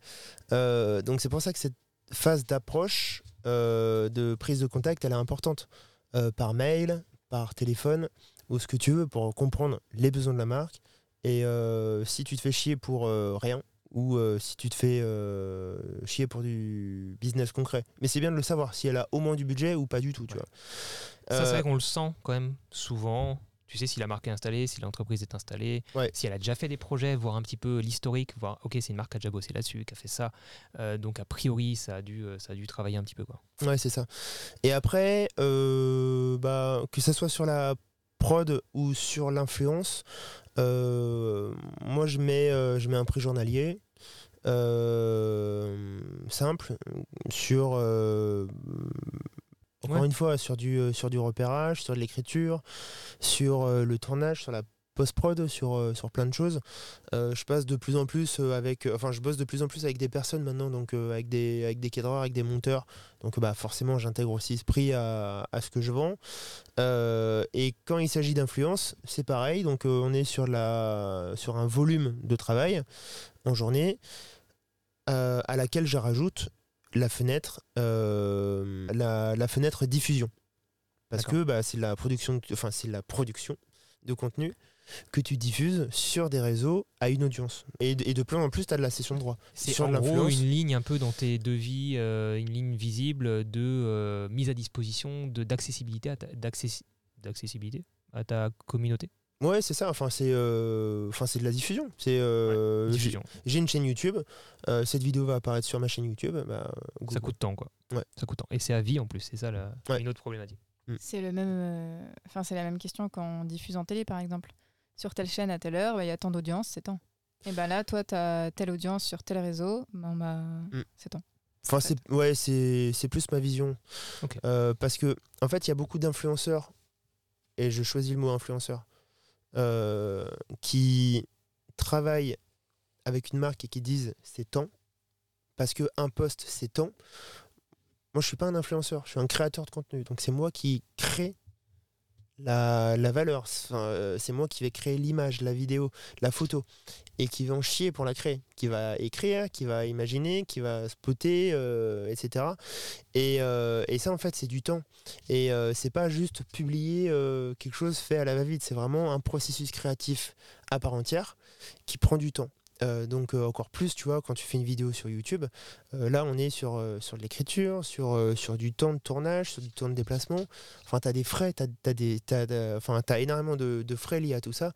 Euh, donc c'est pour ça que cette phase d'approche, de prise de contact, elle est importante. Euh, par mail, par téléphone, ou ce que tu veux pour comprendre les besoins de la marque. Et euh, si tu te fais chier pour euh, rien, ou euh, si tu te fais euh, chier pour du business concret. Mais c'est bien de le savoir, si elle a au moins du budget ou pas du tout, tu Ouais. vois. Ça, c'est Euh, vrai qu'on le sent quand même souvent. Tu sais si la marque est installée, si l'entreprise est installée, Ouais. si elle a déjà fait des projets, voir un petit peu l'historique, voir ok c'est une marque qui a déjà bossé là-dessus, qui a fait ça, Euh, donc a priori ça a dû euh, ça a dû travailler un petit peu quoi. Ouais, c'est ça. Et après, euh, bah, que ça soit sur la prod ou sur l'influence, euh, moi je mets, je mets un prix journalier. simple sur encore Ouais. une fois sur du euh, sur du repérage sur de l'écriture sur euh, le tournage sur la post-prod sur, euh, sur plein de choses. Je passe de plus en plus avec enfin je bosse de plus en plus avec des personnes maintenant donc avec des avec des cadreurs avec des monteurs. Donc bah forcément j'intègre aussi ce prix à, à ce que je vends. Et quand il s'agit d'influence c'est pareil. Donc on est sur la sur un volume de travail en journée euh, à laquelle je rajoute la fenêtre euh, la, la fenêtre diffusion. Parce que bah, c'est la production de- enfin c'est la production de contenu que tu diffuses sur des réseaux à une audience. Et, de- et de plus en plus tu as de la session de droit C'est en gros une ligne un peu dans tes devis, euh, une ligne visible de euh, mise à disposition, de d'accessibilité, d'accessibilité à ta communauté. Ouais c'est ça enfin c'est euh, enfin c'est de la diffusion c'est euh, j'ai- Diffusion. j'ai une chaîne YouTube euh, cette vidéo va apparaître sur ma chaîne YouTube bah, go, Ça go. coûte temps quoi. Ouais. Ça coûte temps. Et c'est à vie en plus, c'est ça la, Ouais. une autre problématique. C'est le même, euh, enfin c'est la même question quand on diffuse en télé par exemple. Sur telle chaîne à telle heure, bah, il y a tant d'audience, c'est tant. Et ben là, toi, tu as telle audience sur tel réseau, bah, Mm. c'est tant. Enfin, c'est ouais, c'est c'est plus ma vision. Ok. Euh, parce que en fait, il y a beaucoup d'influenceurs et je choisis le mot influenceur euh, qui travaillent avec une marque et qui disent c'est temps parce que un post c'est temps. Moi, je suis pas un influenceur, je suis un créateur de contenu. Donc c'est moi qui crée la, valeur. Euh, c'est moi qui vais créer l'image, la vidéo, la photo et qui va en chier pour la créer, qui va écrire, qui va imaginer, qui va spotter, euh, etc. Et, euh, et ça, en fait, c'est du temps. Et c'est pas juste publier quelque chose fait à la va-vite, c'est vraiment un processus créatif à part entière qui prend du temps. Euh, donc euh, encore plus, tu vois, quand tu fais une vidéo sur YouTube, euh, là on est sur, sur de l'écriture, sur, sur du temps de tournage, sur du temps de déplacement. Enfin, tu as des frais, tu as, des, t'as, t'as- enfin, t'as énormément de, de frais liés à tout ça.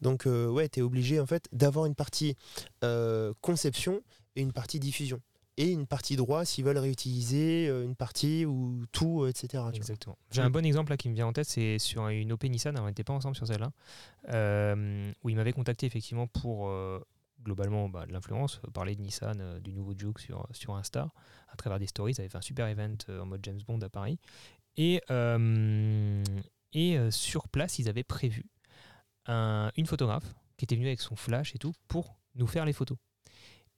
Donc ouais, tu es obligé en fait d'avoir une partie conception et une partie diffusion. Et une partie droit s'ils veulent réutiliser une partie ou tout, etc. Exactement. J'ai Mm. un bon exemple là qui me vient en tête, c'est sur une OP Nissan, on n'était pas ensemble sur celle-là, où il m'avait contacté effectivement pour globalement bah, de l'influence, euh, parler de Nissan, euh, du nouveau Juke sur, sur Insta, à travers des stories. Ils avaient fait un super event euh, en mode James Bond à Paris. Et, euh, et euh, sur place, ils avaient prévu un- une photographe qui était venue avec son flash et tout pour nous faire les photos.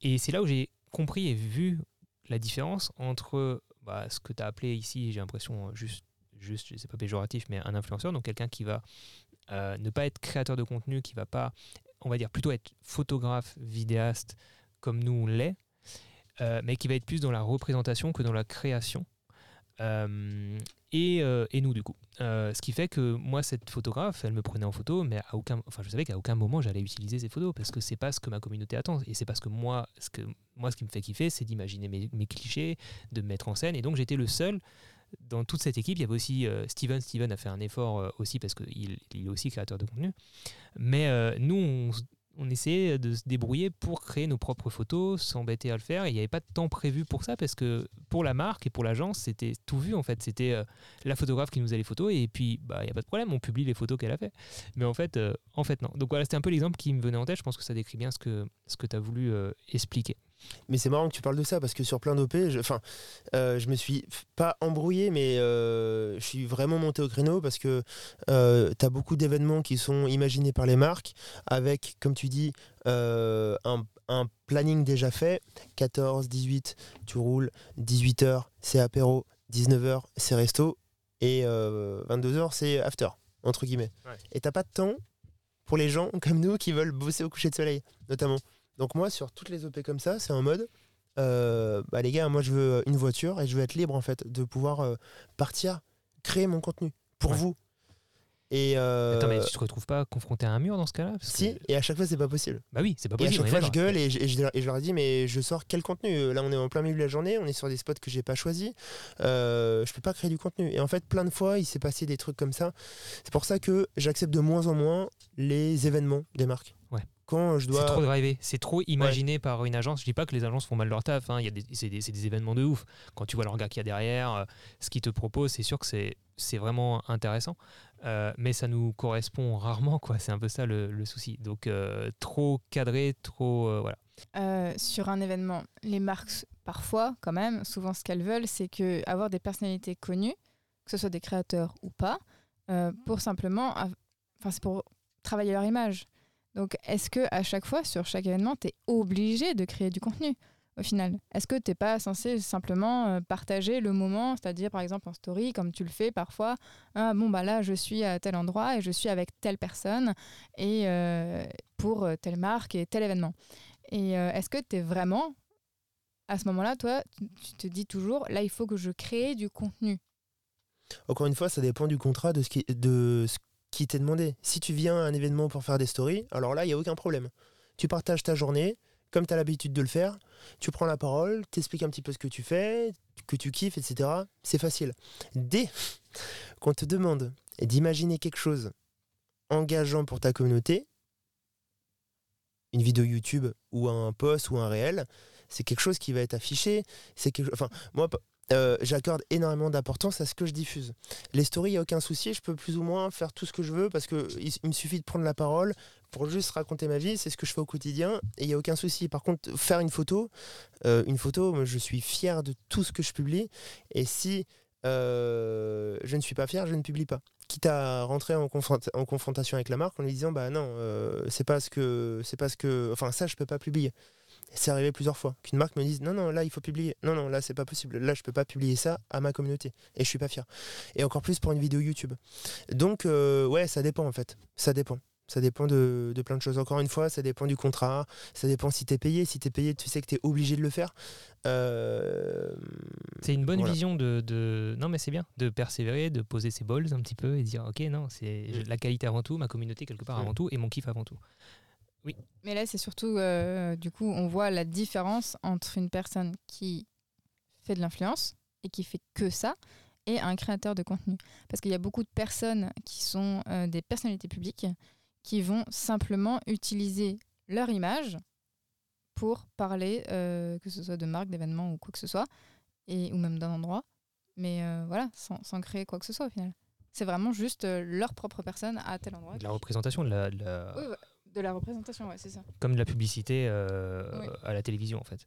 Et c'est là où j'ai compris et vu la différence entre bah, ce que tu as appelé ici, j'ai l'impression, euh, juste, juste c'est pas péjoratif, mais un influenceur, donc quelqu'un qui va euh, ne pas être créateur de contenu, qui va pas, on va dire plutôt être photographe, vidéaste, comme nous on l'est, euh, mais qui va être plus dans la représentation que dans la création. Euh, et, euh, et nous du coup. Ce qui fait que moi cette photographe, elle me prenait en photo, mais à aucun, enfin je savais qu'à aucun moment j'allais utiliser ces photos parce que c'est pas ce que ma communauté attend et c'est parce que moi, ce que moi ce qui me fait kiffer, c'est d'imaginer mes, mes clichés, de me mettre en scène et donc j'étais le seul dans toute cette équipe. Il y avait aussi euh, Steven. Steven a fait un effort euh, aussi parce qu'il il est aussi créateur de contenu. Mais euh, nous, on, essayait de se débrouiller pour créer nos propres photos, s'embêter à le faire. Il n'y avait pas de temps prévu pour ça parce que pour la marque et pour l'agence, c'était tout vu en fait. C'était la photographe qui nous a les photos et puis bah il n'y a pas de problème, on publie les photos qu'elle a fait. Mais en fait, en fait non. Donc voilà, c'était un peu l'exemple qui me venait en tête. Je pense que ça décrit bien ce que ce que tu as voulu expliquer. Mais c'est marrant que tu parles de ça parce que sur plein d'OP, je, enfin, euh, je me suis pas embrouillé, mais euh, je suis vraiment monté au créneau parce que tu as beaucoup d'événements qui sont imaginés par les marques avec, comme tu dis, euh, un, un planning déjà fait. 14, 18, tu roules, 18h, c'est apéro, 19h, c'est resto, et 22h, c'est after, entre guillemets. Ouais. Et t'as pas de temps pour les gens comme nous qui veulent bosser au coucher de soleil, notamment. Donc moi, sur toutes les OP comme ça, c'est en mode, euh, bah les gars, moi je veux une voiture et je veux être libre en fait de pouvoir euh, partir, créer mon contenu pour Ouais. vous. Et euh, Attends, mais tu te retrouves pas confronté à un mur dans ce cas-là que- si, et à chaque fois c'est pas possible. Bah oui, c'est pas Et à possible. chaque fois je gueule et je, et je- et je leur dis mais je sors quel contenu? Là on est en plein milieu de la journée, on est sur des spots que j'ai pas choisis, euh, je peux pas créer du contenu. Et en fait plein de fois il s'est passé des trucs comme ça. C'est pour ça que j'accepte de moins en moins les événements des marques. Ouais. Quand je dois... C'est trop drivé, c'est trop imaginé par une agence. Je dis pas que les agences font mal leur taf, hein. Il y a des- c'est des, c'est des événements de ouf. Quand tu vois le regard qu'il y a derrière, euh, ce qu'ils te proposent, c'est sûr que c'est c'est vraiment intéressant. Euh, mais ça nous correspond rarement, quoi. C'est un peu ça le, le souci. Donc euh, trop cadré, trop euh, voilà. Euh, sur un événement, les marques, parfois, quand même, souvent ce qu'elles veulent, c'est que avoir des personnalités connues, que ce soit des créateurs ou pas, euh, pour simplement, enfin, c'est pour travailler leur image. Donc, est-ce que à chaque fois, sur chaque événement, tu es obligé de créer du contenu au final? Est-ce que tu n'es pas censé simplement euh, partager le moment, c'est-à-dire par exemple en story, comme tu le fais parfois Ah bon, bah là, je suis à tel endroit et je suis avec telle personne et euh, pour euh, telle marque et tel événement. Et est-ce que tu es vraiment, à ce moment-là, toi, tu- tu te dis toujours, là, il faut que je crée du contenu? Encore une fois, ça dépend du contrat, de ce qui, de ce qui t'est demandé. Si tu viens à un événement pour faire des stories, alors là, il n'y a aucun problème. Tu partages ta journée, comme tu as l'habitude de le faire, tu prends la parole, t'expliques un petit peu ce que tu fais, que tu kiffes, etc. C'est facile. Dès [laughs] qu'on te demande d'imaginer quelque chose engageant pour ta communauté, une vidéo YouTube ou un post ou un réel, c'est quelque chose qui va être affiché. C'est quelque... Enfin, moi, euh, j'accorde énormément d'importance à ce que je diffuse. Les stories, il n'y a aucun souci, je peux plus ou moins faire tout ce que je veux parce qu'il il me suffit de prendre la parole pour juste raconter ma vie, c'est ce que je fais au quotidien et il n'y a aucun souci. Par contre, faire une photo, euh, une photo, je suis fier de tout ce que je publie et si euh, je ne suis pas fier, je ne publie pas. Quitte à rentrer en, en confrontation avec la marque en lui disant bah non, c'est pas ce que, c'est pas ce que, enfin ça je peux pas publier. C'est arrivé plusieurs fois qu'une marque me dise non non là il faut publier, non non là c'est pas possible, là je peux pas publier ça à ma communauté et je suis pas fier. Et encore plus pour une vidéo YouTube. Donc euh, ouais ça dépend en fait, ça dépend. Ça dépend de, de plein de choses. Encore une fois, ça dépend du contrat, ça dépend si t'es payé. Si t'es payé, tu sais que t'es obligé de le faire. Euh, C'est une bonne Voilà. vision de, de- Non, mais c'est bien de persévérer, de poser ses balls un petit peu et dire Ok, non, c'est Mm. la qualité avant tout, ma communauté quelque part Mm. avant tout et mon kiff avant tout. Oui. Mais là, c'est surtout, euh, du coup, on voit la différence entre une personne qui fait de l'influence et qui fait que ça et un créateur de contenu. Parce qu'il y a beaucoup de personnes qui sont euh, des personnalités publiques qui vont simplement utiliser leur image pour parler, euh, que ce soit de marque, d'événements ou quoi que ce soit, et, ou même d'un endroit, mais voilà, sans, sans créer quoi que ce soit au final. C'est vraiment juste leur propre personne à tel endroit. La représentation, de la, la- Oui, ouais, de la représentation, ouais, c'est ça. comme de la publicité euh, Oui. à la télévision en fait,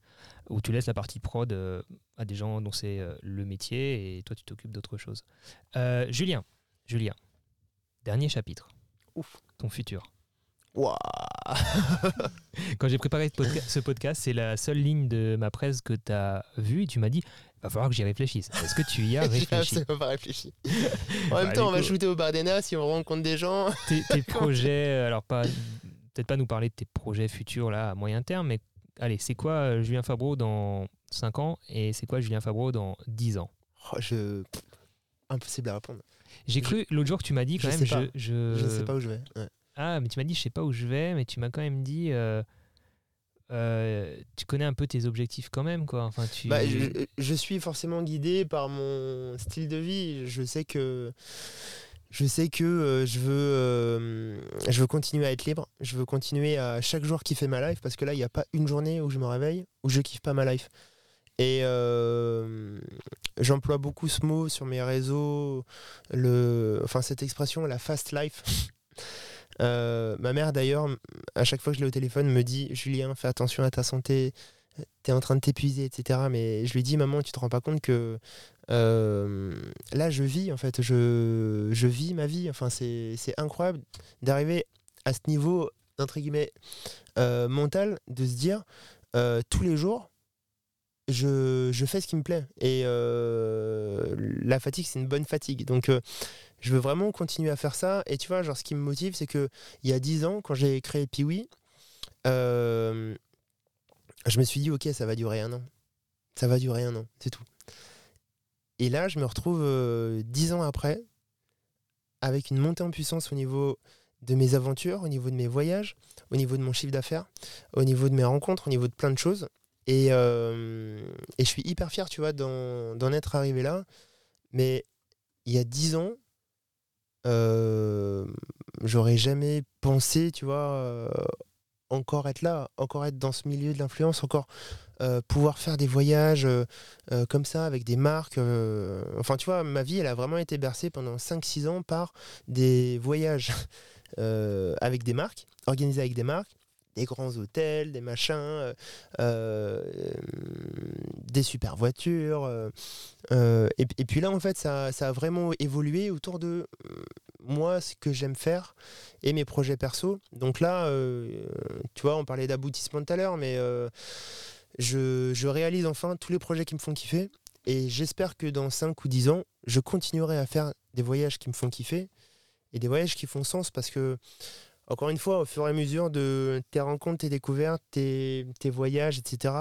où tu laisses la partie prod euh, à des gens dont c'est euh, le métier et toi tu t'occupes d'autre chose. Euh, Julien, Julien, dernier chapitre. Ouf. Ton futur. Waouh [laughs] Quand j'ai préparé ce podca- ce podcast, c'est la seule ligne de ma presse que tu as vue et tu m'as dit va falloir que j'y réfléchisse. Est-ce que tu y as [laughs] réfléchi pas réfléchi. [laughs] En Bah, même temps, on va shooter au Bardena si on rencontre des gens. tes, tes projets, alors pas peut-être pas nous parler de tes projets futurs là à moyen terme, mais allez, c'est quoi euh, Julien Fabreau dans 5 ans et c'est quoi Julien Fabreau dans 10 ans? Oh, je... Impossible à répondre. J'ai cru l'autre jour que tu m'as dit quand je même sais pas. je, je- Je sais pas où je vais. Ouais. Ah, mais tu m'as dit je sais pas où je vais, mais tu m'as quand même dit euh, euh, tu connais un peu tes objectifs quand même quoi. Enfin tu Bah, je suis forcément guidé par mon style de vie. Je sais que je sais que euh, je veux euh, je veux continuer à être libre. Je veux continuer à chaque jour kiffer ma life parce que là il n'y a pas une journée où je me réveille où je kiffe pas ma life. Et euh, j'emploie beaucoup ce mot sur mes réseaux, le, enfin cette expression, la fast life. Ma mère d'ailleurs, à chaque fois que je l'ai au téléphone, me dit Julien, fais attention à ta santé, t'es en train de t'épuiser, etc. Mais je lui dis, maman, tu te rends pas compte que euh, là, je vis, en fait, je, je vis ma vie. Enfin, c'est incroyable d'arriver à ce niveau, entre guillemets, euh, mental, de se dire, euh, tous les jours, je, je fais ce qui me plaît. Et la fatigue, c'est une bonne fatigue. Donc, je veux vraiment continuer à faire ça. Et tu vois, genre, ce qui me motive, c'est que il y a 10 ans, quand j'ai créé Piwi, je me suis dit, ok, ça va durer un an. Ça va durer un an, c'est tout. Et là, je me retrouve euh, dix ans après, avec une montée en puissance au niveau de mes aventures, au niveau de mes voyages, au niveau de mon chiffre d'affaires, au niveau de mes rencontres, au niveau de plein de choses. Et, euh, et je suis hyper fier, tu vois, d'en être arrivé là. Mais il y a dix ans, euh, j'aurais jamais pensé, tu vois, encore être là, encore être dans ce milieu de l'influence, encore euh, pouvoir faire des voyages euh, euh, comme ça avec des marques. Enfin, tu vois, ma vie, elle a vraiment été bercée pendant 5-6 ans par des voyages [laughs] avec des marques, organisés avec des marques, des grands hôtels, des machins, des super voitures. et, puis là, en fait, ça, a vraiment évolué autour de moi, ce que j'aime faire et mes projets perso. Donc là, euh, tu vois, on parlait d'aboutissement tout à l'heure, mais euh, je, réalise enfin tous les projets qui me font kiffer. Et j'espère que dans 5 ou 10 ans, je continuerai à faire des voyages qui me font kiffer et des voyages qui font sens parce que, encore une fois, au fur et à mesure de tes rencontres, tes découvertes, tes, voyages, etc.,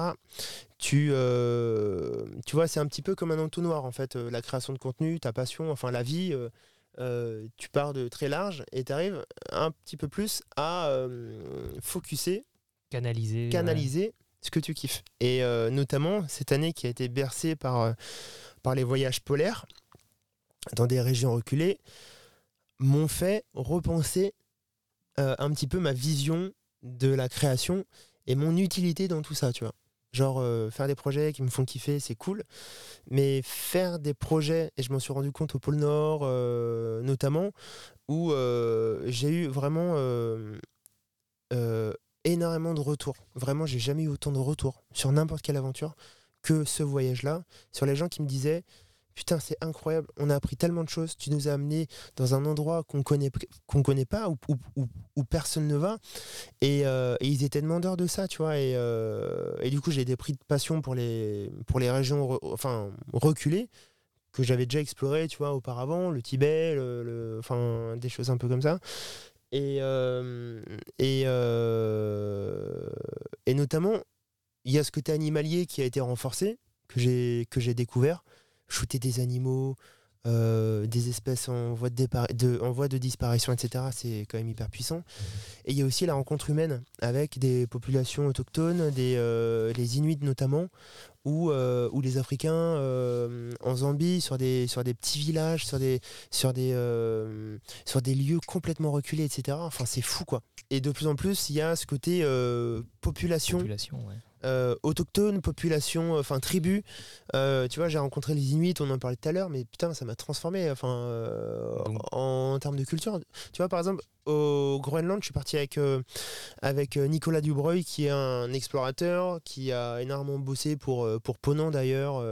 tu, euh, tu vois, c'est un petit peu comme un entonnoir en fait. La création de contenu, ta passion, enfin la vie. Euh, tu pars de très large et tu arrives un petit peu plus à euh, focuser, canaliser. canaliser ce que tu kiffes. Et euh, notamment cette année qui a été bercée par, euh, par les voyages polaires dans des régions reculées m'ont fait repenser un petit peu ma vision de la création et mon utilité dans tout ça, tu vois. Genre euh, faire des projets qui me font kiffer, c'est cool, mais faire des projets, et je m'en suis rendu compte au pôle Nord euh, notamment, où euh, j'ai eu vraiment énormément de retours. Vraiment, j'ai jamais eu autant de retours sur n'importe quelle aventure que ce voyage-là, sur les gens qui me disaient Putain, c'est incroyable, on a appris tellement de choses, tu nous as amenés dans un endroit qu'on connaît, connaît pas, où, personne ne va. Et, euh, et ils étaient demandeurs de ça, tu vois. Et, euh, du coup, j'ai des prix de passion pour les, pour les régions enfin, reculées que j'avais déjà explorées, tu vois, auparavant, le Tibet, enfin, des choses un peu comme ça. Et, euh, et, et notamment, il y a ce côté animalier qui a été renforcé, que j'ai découvert. Shooter des animaux, euh, des espèces en voie de, disparition, etc. C'est quand même hyper puissant. Et il y a aussi la rencontre humaine avec des populations autochtones, des, euh, les Inuits notamment, ou, euh, ou les Africains euh, en Zambie, sur des, sur des petits villages, sur des, sur, des, euh, sur des lieux complètement reculés, etc. Enfin, c'est fou, quoi. Et de plus en plus, il y a ce côté population Population, ouais. autochtone, population, enfin tribu. Tu vois, j'ai rencontré les Inuits, on en parlait tout à l'heure, mais putain, ça m'a transformé enfin, en, termes de culture. Tu vois, par exemple, au Groenland, je suis parti avec, euh, euh, Nicolas Dubreuil, qui est un explorateur, qui a énormément bossé pour, euh, pour Ponant d'ailleurs,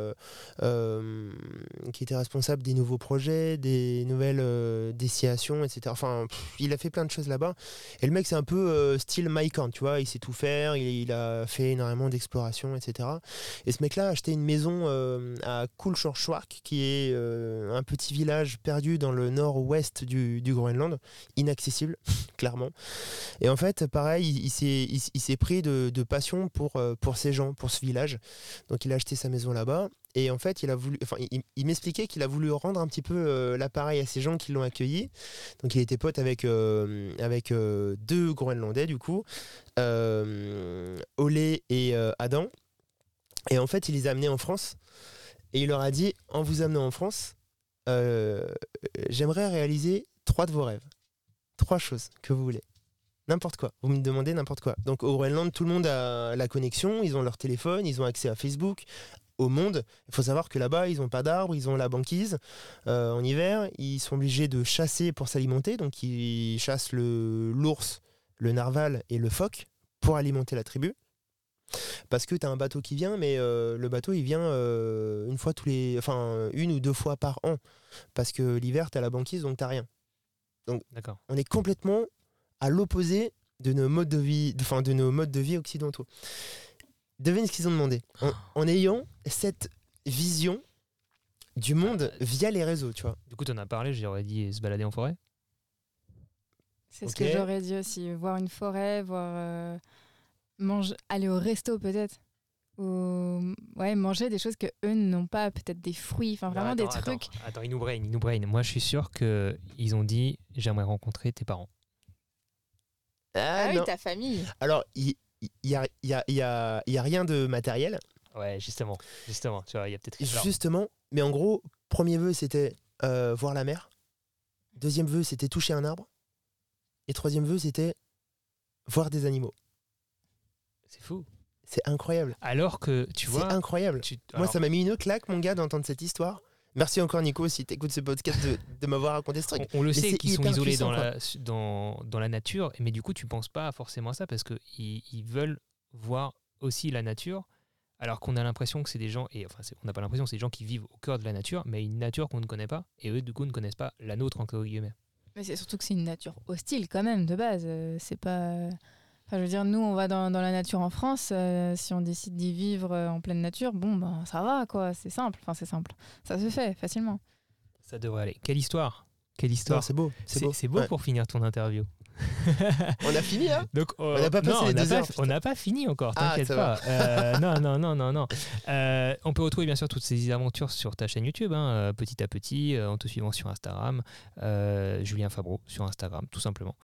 qui était responsable des nouveaux projets, des nouvelles destinations, etc. Enfin, il a fait plein de choses là-bas. Et le mec, c'est un peu style Mike tu vois, il sait tout faire, il, a fait énormément d'exploration, etc. Et ce mec-là a acheté une maison à Kulshorshwark, qui est un petit village perdu dans le nord-ouest du, du Groenland, inaccessible, [laughs] clairement. Et en fait, pareil, il, s'est pris de, passion pour, euh, pour ces gens, pour ce village. Donc il a acheté sa maison là-bas. Et en fait, il a voulu, enfin, il, m'expliquait qu'il a voulu rendre un petit peu euh, l'appareil à ces gens qui l'ont accueilli. Donc il était pote avec, euh, avec deux Groenlandais du coup, Olé et Adam. Et en fait, il les a amenés en France. Et il leur a dit, en vous amenant en France, j'aimerais réaliser trois de vos rêves. Trois choses que vous voulez. N'importe quoi. Vous me demandez n'importe quoi. Donc au Groenland, tout le monde a la connexion, ils ont leur téléphone, ils ont accès à Facebook, au monde. Il faut savoir que là-bas, ils n'ont pas d'arbres, ils ont la banquise. Euh, en hiver, ils sont obligés de chasser pour s'alimenter. Donc ils chassent l'ours, le narval et le phoque pour alimenter la tribu. Parce que tu as un bateau qui vient, mais euh, le bateau il vient euh, une fois tous les, enfin une ou deux fois par an, parce que l'hiver tu as la banquise donc t'as rien. D'accord. On est complètement à l'opposé de nos modes de vie, enfin de nos modes de vie occidentaux. Devine ce qu'ils ont demandé. En, en ayant cette vision du monde via les réseaux, tu vois. Du coup, tu en as parlé, j'aurais dit se balader en forêt. C'est ce que j'aurais dit aussi. Voir une forêt, voir. euh, mange- aller au resto peut-être. Ou ouais, manger des choses que eux n'ont pas, peut-être des fruits, enfin vraiment des trucs. Attends, attends, ils nous brain, ils nous brain. Moi, je suis sûr que ils ont dit j'aimerais rencontrer tes parents. Ah, oui, non. ta famille. Alors, il y, a, il y, a, il y, a, il y a rien de matériel, Ouais, justement, justement. Tu vois, il y a peut-être. justement. Mais en gros, premier vœu, c'était euh, voir la mer. Deuxième vœu, c'était toucher un arbre. Et troisième vœu, c'était voir des animaux. c'est fou. C'est incroyable. Alors que tu C'est vois, incroyable. tu- Moi, ça m'a mis une claque, mon gars, d'entendre cette histoire. Merci encore, Nico, si t'écoutes ce podcast, de, de m'avoir raconté ce truc. on, on le Mais sait c'est qu'ils sont isolés puissant, dans la, dans, dans la nature, mais du coup, tu penses pas forcément à ça parce qu'ils ils veulent voir aussi la nature, alors qu'on a l'impression que c'est des gens, et enfin, c'est- on n'a pas l'impression, c'est des gens qui vivent au cœur de la nature, mais une nature qu'on ne connaît pas, et eux, du coup, ne connaissent pas la nôtre, entre guillemets. Mais c'est surtout que c'est une nature hostile quand même de base. euh, C'est pas. Enfin, je veux dire, nous, on va dans, dans la nature en France. euh, si on décide d'y vivre euh, en pleine nature, bon, ben, ça va, quoi. C'est simple. Enfin, c'est simple. Ça se fait facilement. Ça devrait aller. Quelle histoire Quelle histoire C'est beau. C'est beau. C'est beau Ouais. pour finir ton interview. On a fini, hein Donc, euh, n'a pas passé non, les on n'a deux pas- heures, On n'a pas fini encore, Ah, t'inquiète pas. Euh, non, non, non, non, non. [laughs] Euh, on peut retrouver bien sûr toutes ces aventures sur ta chaîne YouTube, hein, euh, petit à petit, euh, en te suivant sur Instagram, euh, Julien Fabreau sur Instagram, tout simplement.